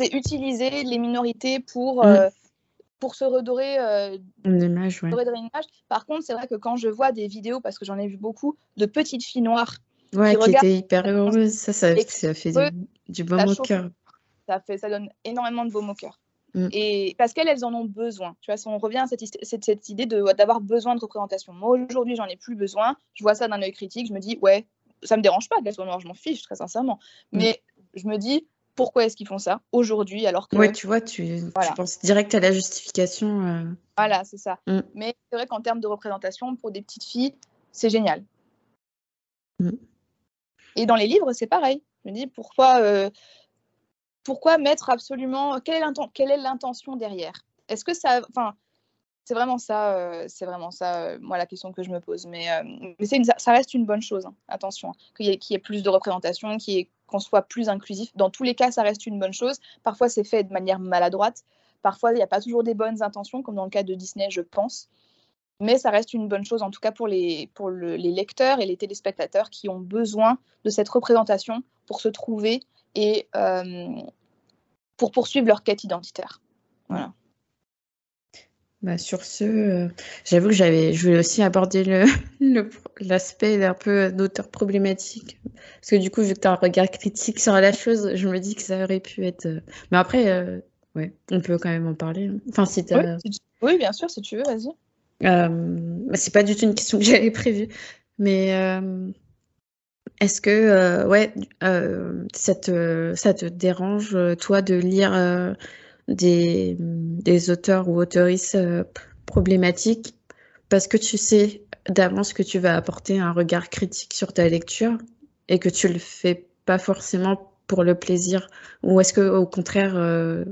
C'est utiliser les minorités pour. Mm pour se redorer, euh, une image, Par contre, c'est vrai que quand je vois des vidéos, parce que j'en ai vu beaucoup, de petites filles noires ouais, qui, étaient hyper heureuses, ça, ça, ça fait du, beau baume au cœur. Ça, fait, ça donne énormément de baume au cœur. Mm. Et parce qu'elles, elles en ont besoin. Tu vois, on revient à cette, cette, cette idée d'avoir besoin de représentation. Moi, aujourd'hui, j'en ai plus besoin. Je vois ça d'un œil critique. Je me dis, ouais, ça me dérange pas qu'elles soient noires, je m'en fiche, très sincèrement. Mm. Mais je me dis, pourquoi est-ce qu'ils font ça aujourd'hui alors que. Ouais, tu vois, tu, penses direct à la justification. Euh. Voilà, c'est ça. Mm. Mais c'est vrai qu'en termes de représentation, pour des petites filles, c'est génial. Mm. Et dans les livres, c'est pareil. Je me dis pourquoi, euh, pourquoi mettre absolument. Quelle est l'intention derrière? Est-ce que ça. Enfin, c'est vraiment ça, euh, c'est vraiment ça, moi, la question que je me pose. Mais, mais ça reste une bonne chose, hein. attention, hein. qu'il y, y, ait plus de représentation, qu'il y ait qu'on soit plus inclusif. Dans tous les cas, ça reste une bonne chose. Parfois, c'est fait de manière maladroite. Parfois, il n'y a pas toujours des bonnes intentions, comme dans le cas de Disney, je pense. Mais ça reste une bonne chose, en tout cas pour les, pour les lecteurs et les téléspectateurs qui ont besoin de cette représentation pour se trouver et euh, pour poursuivre leur quête identitaire. Voilà. Bah, sur ce, euh, j'avoue que j'avais, je voulais aussi aborder le, l'aspect un peu d'auteur problématique. Parce que du coup, vu que tu as un regard critique sur la chose, je me dis que ça aurait pu être. Euh, mais après, euh, ouais, on peut quand même en parler. Hein. Enfin, si oui, bien sûr, si tu veux, vas-y. Bah, c'est pas du tout une question que j'avais prévue. Mais est-ce que, ouais, ça, te, ça te dérange, toi, de lire des, des auteurs ou auteurices euh, problématiques parce que tu sais d'avance que tu vas apporter un regard critique sur ta lecture et que tu le fais pas forcément pour le plaisir Ou est-ce que au contraire, euh,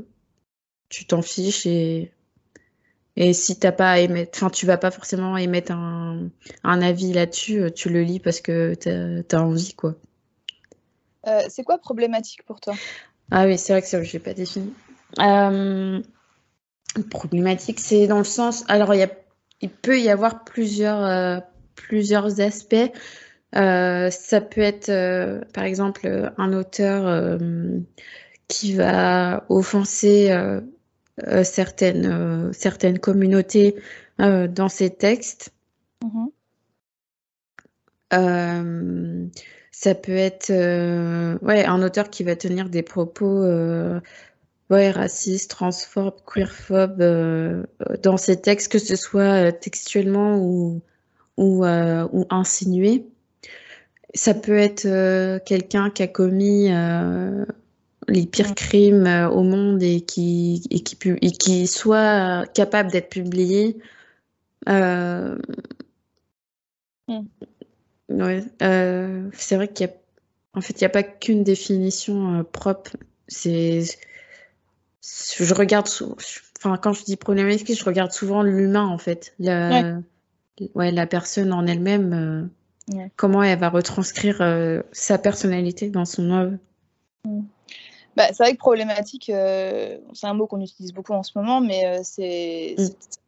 tu t'en fiches et, et si t'as pas à émettre, enfin, tu vas pas forcément émettre un, un avis là-dessus, euh, tu le lis parce que tu as, envie, quoi. Euh, c'est quoi problématique pour toi? Ah oui, c'est vrai que ça, je l'ai pas défini. Problématique, c'est dans le sens. Alors, il, y a, il peut y avoir plusieurs, plusieurs aspects. Euh, ça peut être, euh, par exemple, un auteur euh, qui va offenser certaines, certaines communautés dans ses textes. Mm-hmm. ça peut être ouais, un auteur qui va tenir des propos ouais, racistes, transphobes, queerphobes dans ses textes, que ce soit textuellement ou, ou, ou insinué. Ça peut être euh, quelqu'un qui a commis euh, les pires crimes euh, au monde et qui, et qui, et qui soit capable d'être publié. Mm. Ouais, c'est vrai qu'il y a, en fait, il n'y a pas qu'une définition propre. C'est, je regarde, enfin, quand je dis problématique, je regarde souvent l'humain en fait, la, ouais. la personne en elle-même. Comment elle va retranscrire euh, sa personnalité dans son œuvre mm. bah, C'est vrai que problématique, euh, c'est un mot qu'on utilise beaucoup en ce moment, mais euh, c'est, mm.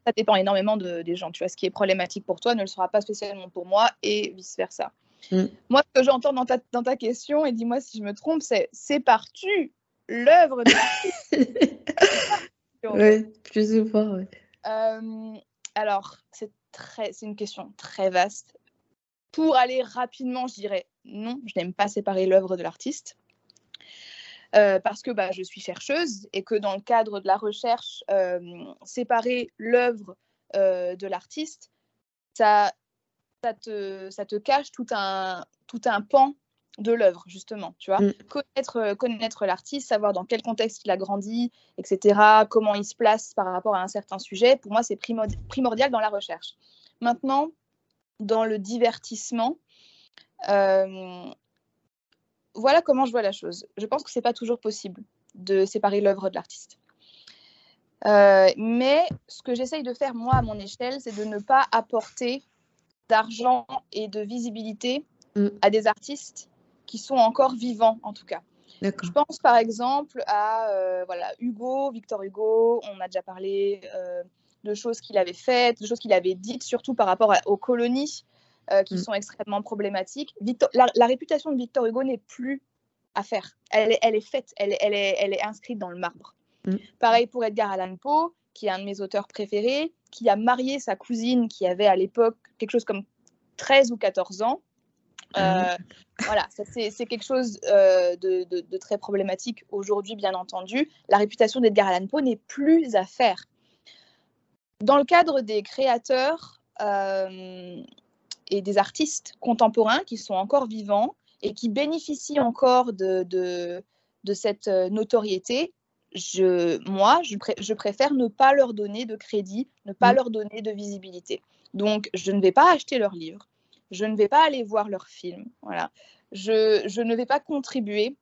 ça dépend énormément de, des gens. Tu vois, ce qui est problématique pour toi ne le sera pas spécialement pour moi et vice-versa. Mm. Moi, ce que j'entends dans ta, dans ta question, et dis-moi si je me trompe, c'est sépares-tu l'œuvre de Oui, plus ou moins, oui. alors, c'est, très, c'est une question très vaste. Pour aller rapidement, je dirais non, je n'aime pas séparer l'œuvre de l'artiste. Euh, parce que bah, je suis chercheuse et que dans le cadre de la recherche, euh, séparer l'œuvre euh, de l'artiste, ça, ça, te, ça te cache tout un, tout un pan de l'œuvre, justement, tu vois. Mm. Connaître, connaître l'artiste, savoir dans quel contexte il a grandi, etc., comment il se place par rapport à un certain sujet, pour moi, c'est primordial dans la recherche. Maintenant, dans le divertissement. Euh, voilà comment je vois la chose. Je pense que c'est pas toujours possible de séparer l'œuvre de l'artiste. Euh, mais ce que j'essaye de faire moi à mon échelle, c'est de ne pas apporter d'argent et de visibilité mm. à des artistes qui sont encore vivants en tout cas. Je pense par exemple à euh, voilà, Hugo, Victor Hugo, on a déjà parlé de choses qu'il avait faites, de choses qu'il avait dites, surtout par rapport aux colonies euh, qui mm. sont extrêmement problématiques. la, réputation de Victor Hugo n'est plus à faire. Elle est, elle est faite, elle est, elle, est, elle est inscrite dans le marbre. Mm. Pareil pour Edgar Allan Poe, qui est un de mes auteurs préférés, qui a marié sa cousine qui avait à l'époque quelque chose comme 13 ou 14 ans. Ah euh, voilà, c'est quelque chose euh, de, de, très problématique aujourd'hui, bien entendu. La réputation d'Edgar Allan Poe n'est plus à faire. Dans le cadre des créateurs euh, et des artistes contemporains qui sont encore vivants et qui bénéficient encore de, de, cette notoriété, je, moi, je, préfère ne pas leur donner de crédit, ne pas mmh. leur donner de visibilité. Donc, je ne vais pas acheter leurs livres, je ne vais pas aller voir leurs films, voilà. Je, je ne vais pas contribuer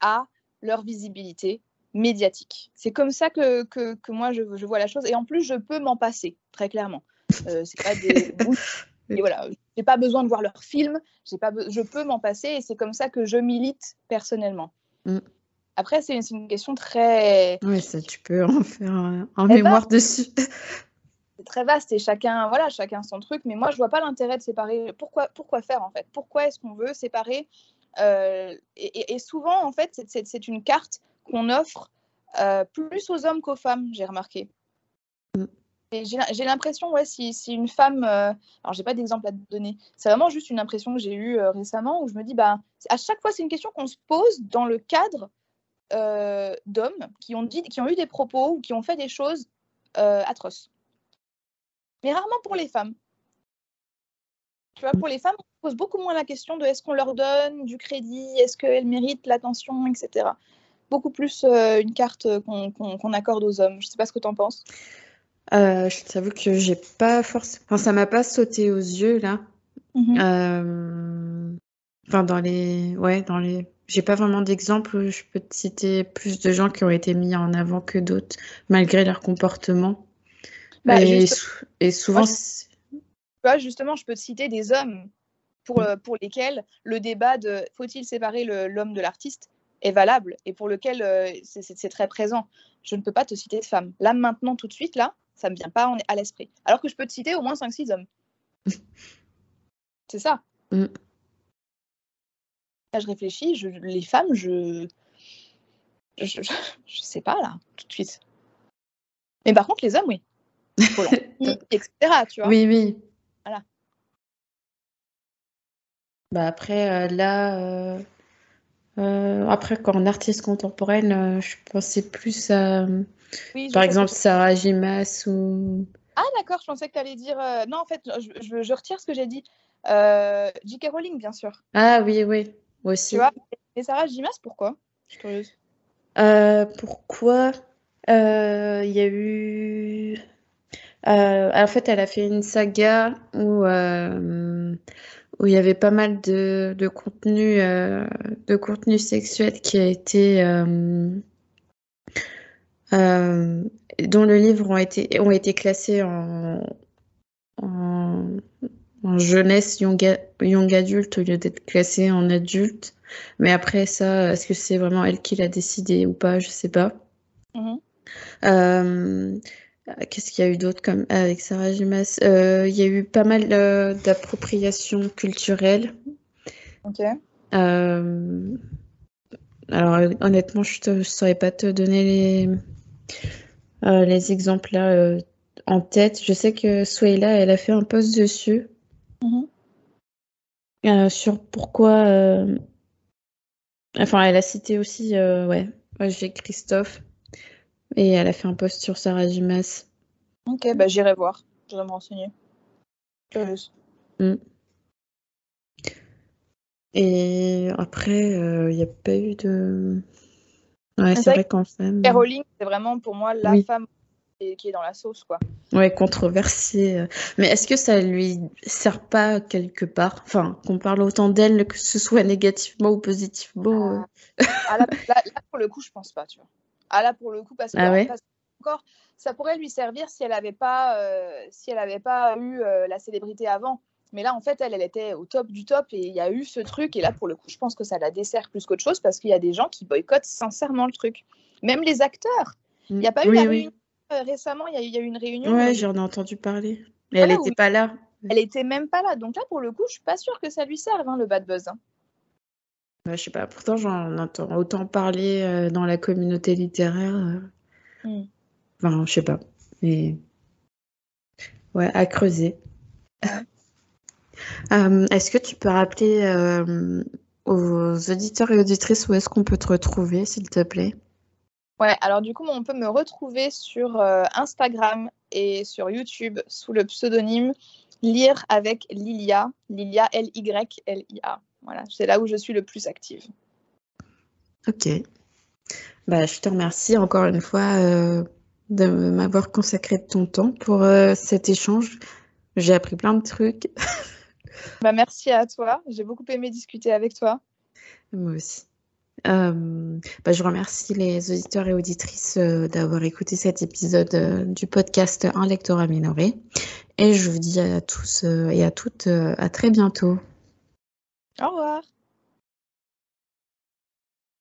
à leur visibilité, médiatique. C'est comme ça que, que, que moi je, je, vois la chose. Et en plus, je peux m'en passer, très clairement. Euh, c'est pas des et voilà, j'ai pas besoin de voir leurs films, j'ai pas je peux m'en passer et c'est comme ça que je milite personnellement. Mm. Après, c'est une, une, question très. Oui, ça, tu peux en faire un, mémoire dessus. C'est très vaste et chacun, voilà, chacun son truc. Mais moi, je vois pas l'intérêt de séparer. Pourquoi, pourquoi faire en fait? Pourquoi est-ce qu'on veut séparer euh, et, et, souvent, en fait, c'est une carte qu'on offre euh, plus aux hommes qu'aux femmes, j'ai remarqué. Mm. J'ai l'impression, ouais, si, si, une femme, euh, alors j'ai pas d'exemple à te donner, c'est vraiment juste une impression que j'ai eue récemment où je me dis, bah, à chaque fois, c'est une question qu'on se pose dans le cadre d'hommes qui ont, dit, qui ont eu des propos ou qui ont fait des choses atroces. Mais rarement pour les femmes. Tu vois, pour les femmes, on pose beaucoup moins la question de est-ce qu'on leur donne du crédit, est-ce qu'elles méritent l'attention, etc beaucoup plus euh, une carte qu'on accorde aux hommes. Je ne sais pas ce que tu en penses. Euh, je t'avoue que j'ai pas forcément. Enfin, ça m'a pas sauté aux yeux là. Euh, Enfin, dans les. Ouais, dans les. J'ai pas vraiment d'exemple. Je peux te citer plus de gens qui ont été mis en avant que d'autres, malgré leur comportement. Bah, et, juste- sou- et souvent, Moi, je- justement, je peux te citer des hommes pour, euh, pour lesquels le débat de faut-il séparer l'homme de l'artiste? est valable et pour lequel euh, c'est- très présent. Je ne peux pas te citer de femmes. Là, maintenant, tout de suite, là, ça me vient pas en- à l'esprit. Alors que je peux te citer au moins 5-6 hommes. C'est ça. Mm. Là, je réfléchis, je- les femmes, je... Je, je, je sais pas, là, tout de suite. Mais par contre, les hommes, oui. Polanski, etc., tu vois. Oui, oui. Voilà. Bah après, euh, là, euh, euh, après, quand artiste contemporaine, je pensais plus à, Oui, par exemple, Sarah Jimas ou. Ah d'accord, je pensais que tu allais dire... Non, en fait, je, je- je retire ce que j'ai dit. Euh, J.K. Rowling, bien sûr. Ah oui, oui, aussi. Tu vois Et Sarah Jimas, pourquoi? Je suis curieuse. Euh, pourquoi? Il y a eu. Euh, en fait, elle a fait une saga où, euh, où il y avait pas mal de, de contenu, euh, de contenu sexuel qui a été. euh, euh, dont le livre ont été, ont été classés en, en, en jeunesse, young, young adulte au lieu d'être classés en adulte. Mais après ça, est-ce que c'est vraiment elle qui l'a décidé ou pas? Je sais pas. Mhm. Euh, qu'est-ce qu'il y a eu d'autre comme avec Sarah Jimas? Euh, il y a eu pas mal euh, d'appropriation culturelle. Ok. Euh, alors honnêtement, je ne saurais pas te donner les, les exemples là en tête. Je sais que Swayla, elle a fait un post dessus Mhm. euh, sur pourquoi. Enfin, elle a cité aussi, ouais, j'ai Christophe et elle a fait un post sur Sarah Jimas. Ok, bah j'irai voir. J'irai me renseigner. Curieuse. Et après, il n'y a pas eu de. Ouais, c'est vrai qu'en femme. J.K. Rowling, c'est vraiment pour moi la Oui. femme qui est, dans la sauce, quoi. Ouais, controversée. euh. Mais est-ce que ça lui sert pas quelque part? Enfin, qu'on parle autant d'elle, que ce soit négativement ou positivement. euh. Ah, là, là- là, pour le coup, je pense pas, tu vois. Ah là, pour le coup, parce que, Ah ouais encore, ça pourrait lui servir si elle n'avait pas, euh, si elle avait pas eu euh, la célébrité avant. Mais là, en fait, elle, elle était au top du top et il y a eu ce truc. Et là, pour le coup, je pense que ça la dessert plus qu'autre chose parce qu'il y a des gens qui boycottent sincèrement le truc. Même les acteurs. Il n'y a pas eu Oui, la oui. réunion euh, récemment. Il y, a eu- il y a eu une réunion. Ouais, j'en ai entendu parler. Mais elle n'était oui. pas là. Elle était même pas là. Donc là, pour le coup, je suis pas sûre que ça lui serve, hein, le bad buzz. hein. Ouais, je sais pas. Pourtant, j'en entends autant parler euh, dans la communauté littéraire. euh. Hmm. Enfin, je sais pas. Mais ouais, à creuser. Euh, est-ce que tu peux rappeler aux auditeurs et auditrices où est-ce qu'on peut te retrouver, s'il te plaît? Ouais, alors du coup, on peut me retrouver sur Instagram et sur YouTube sous le pseudonyme Lire avec Lilia, Lilia L-Y-L-I-A. Voilà, c'est là où je suis le plus active. Ok. Bah, je te remercie encore une fois euh, de m'avoir consacré de ton temps pour euh, cet échange. J'ai appris plein de trucs. Bah, merci à toi, j'ai beaucoup aimé discuter avec toi. Moi aussi. Euh, bah, je remercie les auditeurs et auditrices d'avoir écouté cet épisode du podcast Un lectorat minoré. Et je vous dis à tous et à toutes à très bientôt. Au revoir.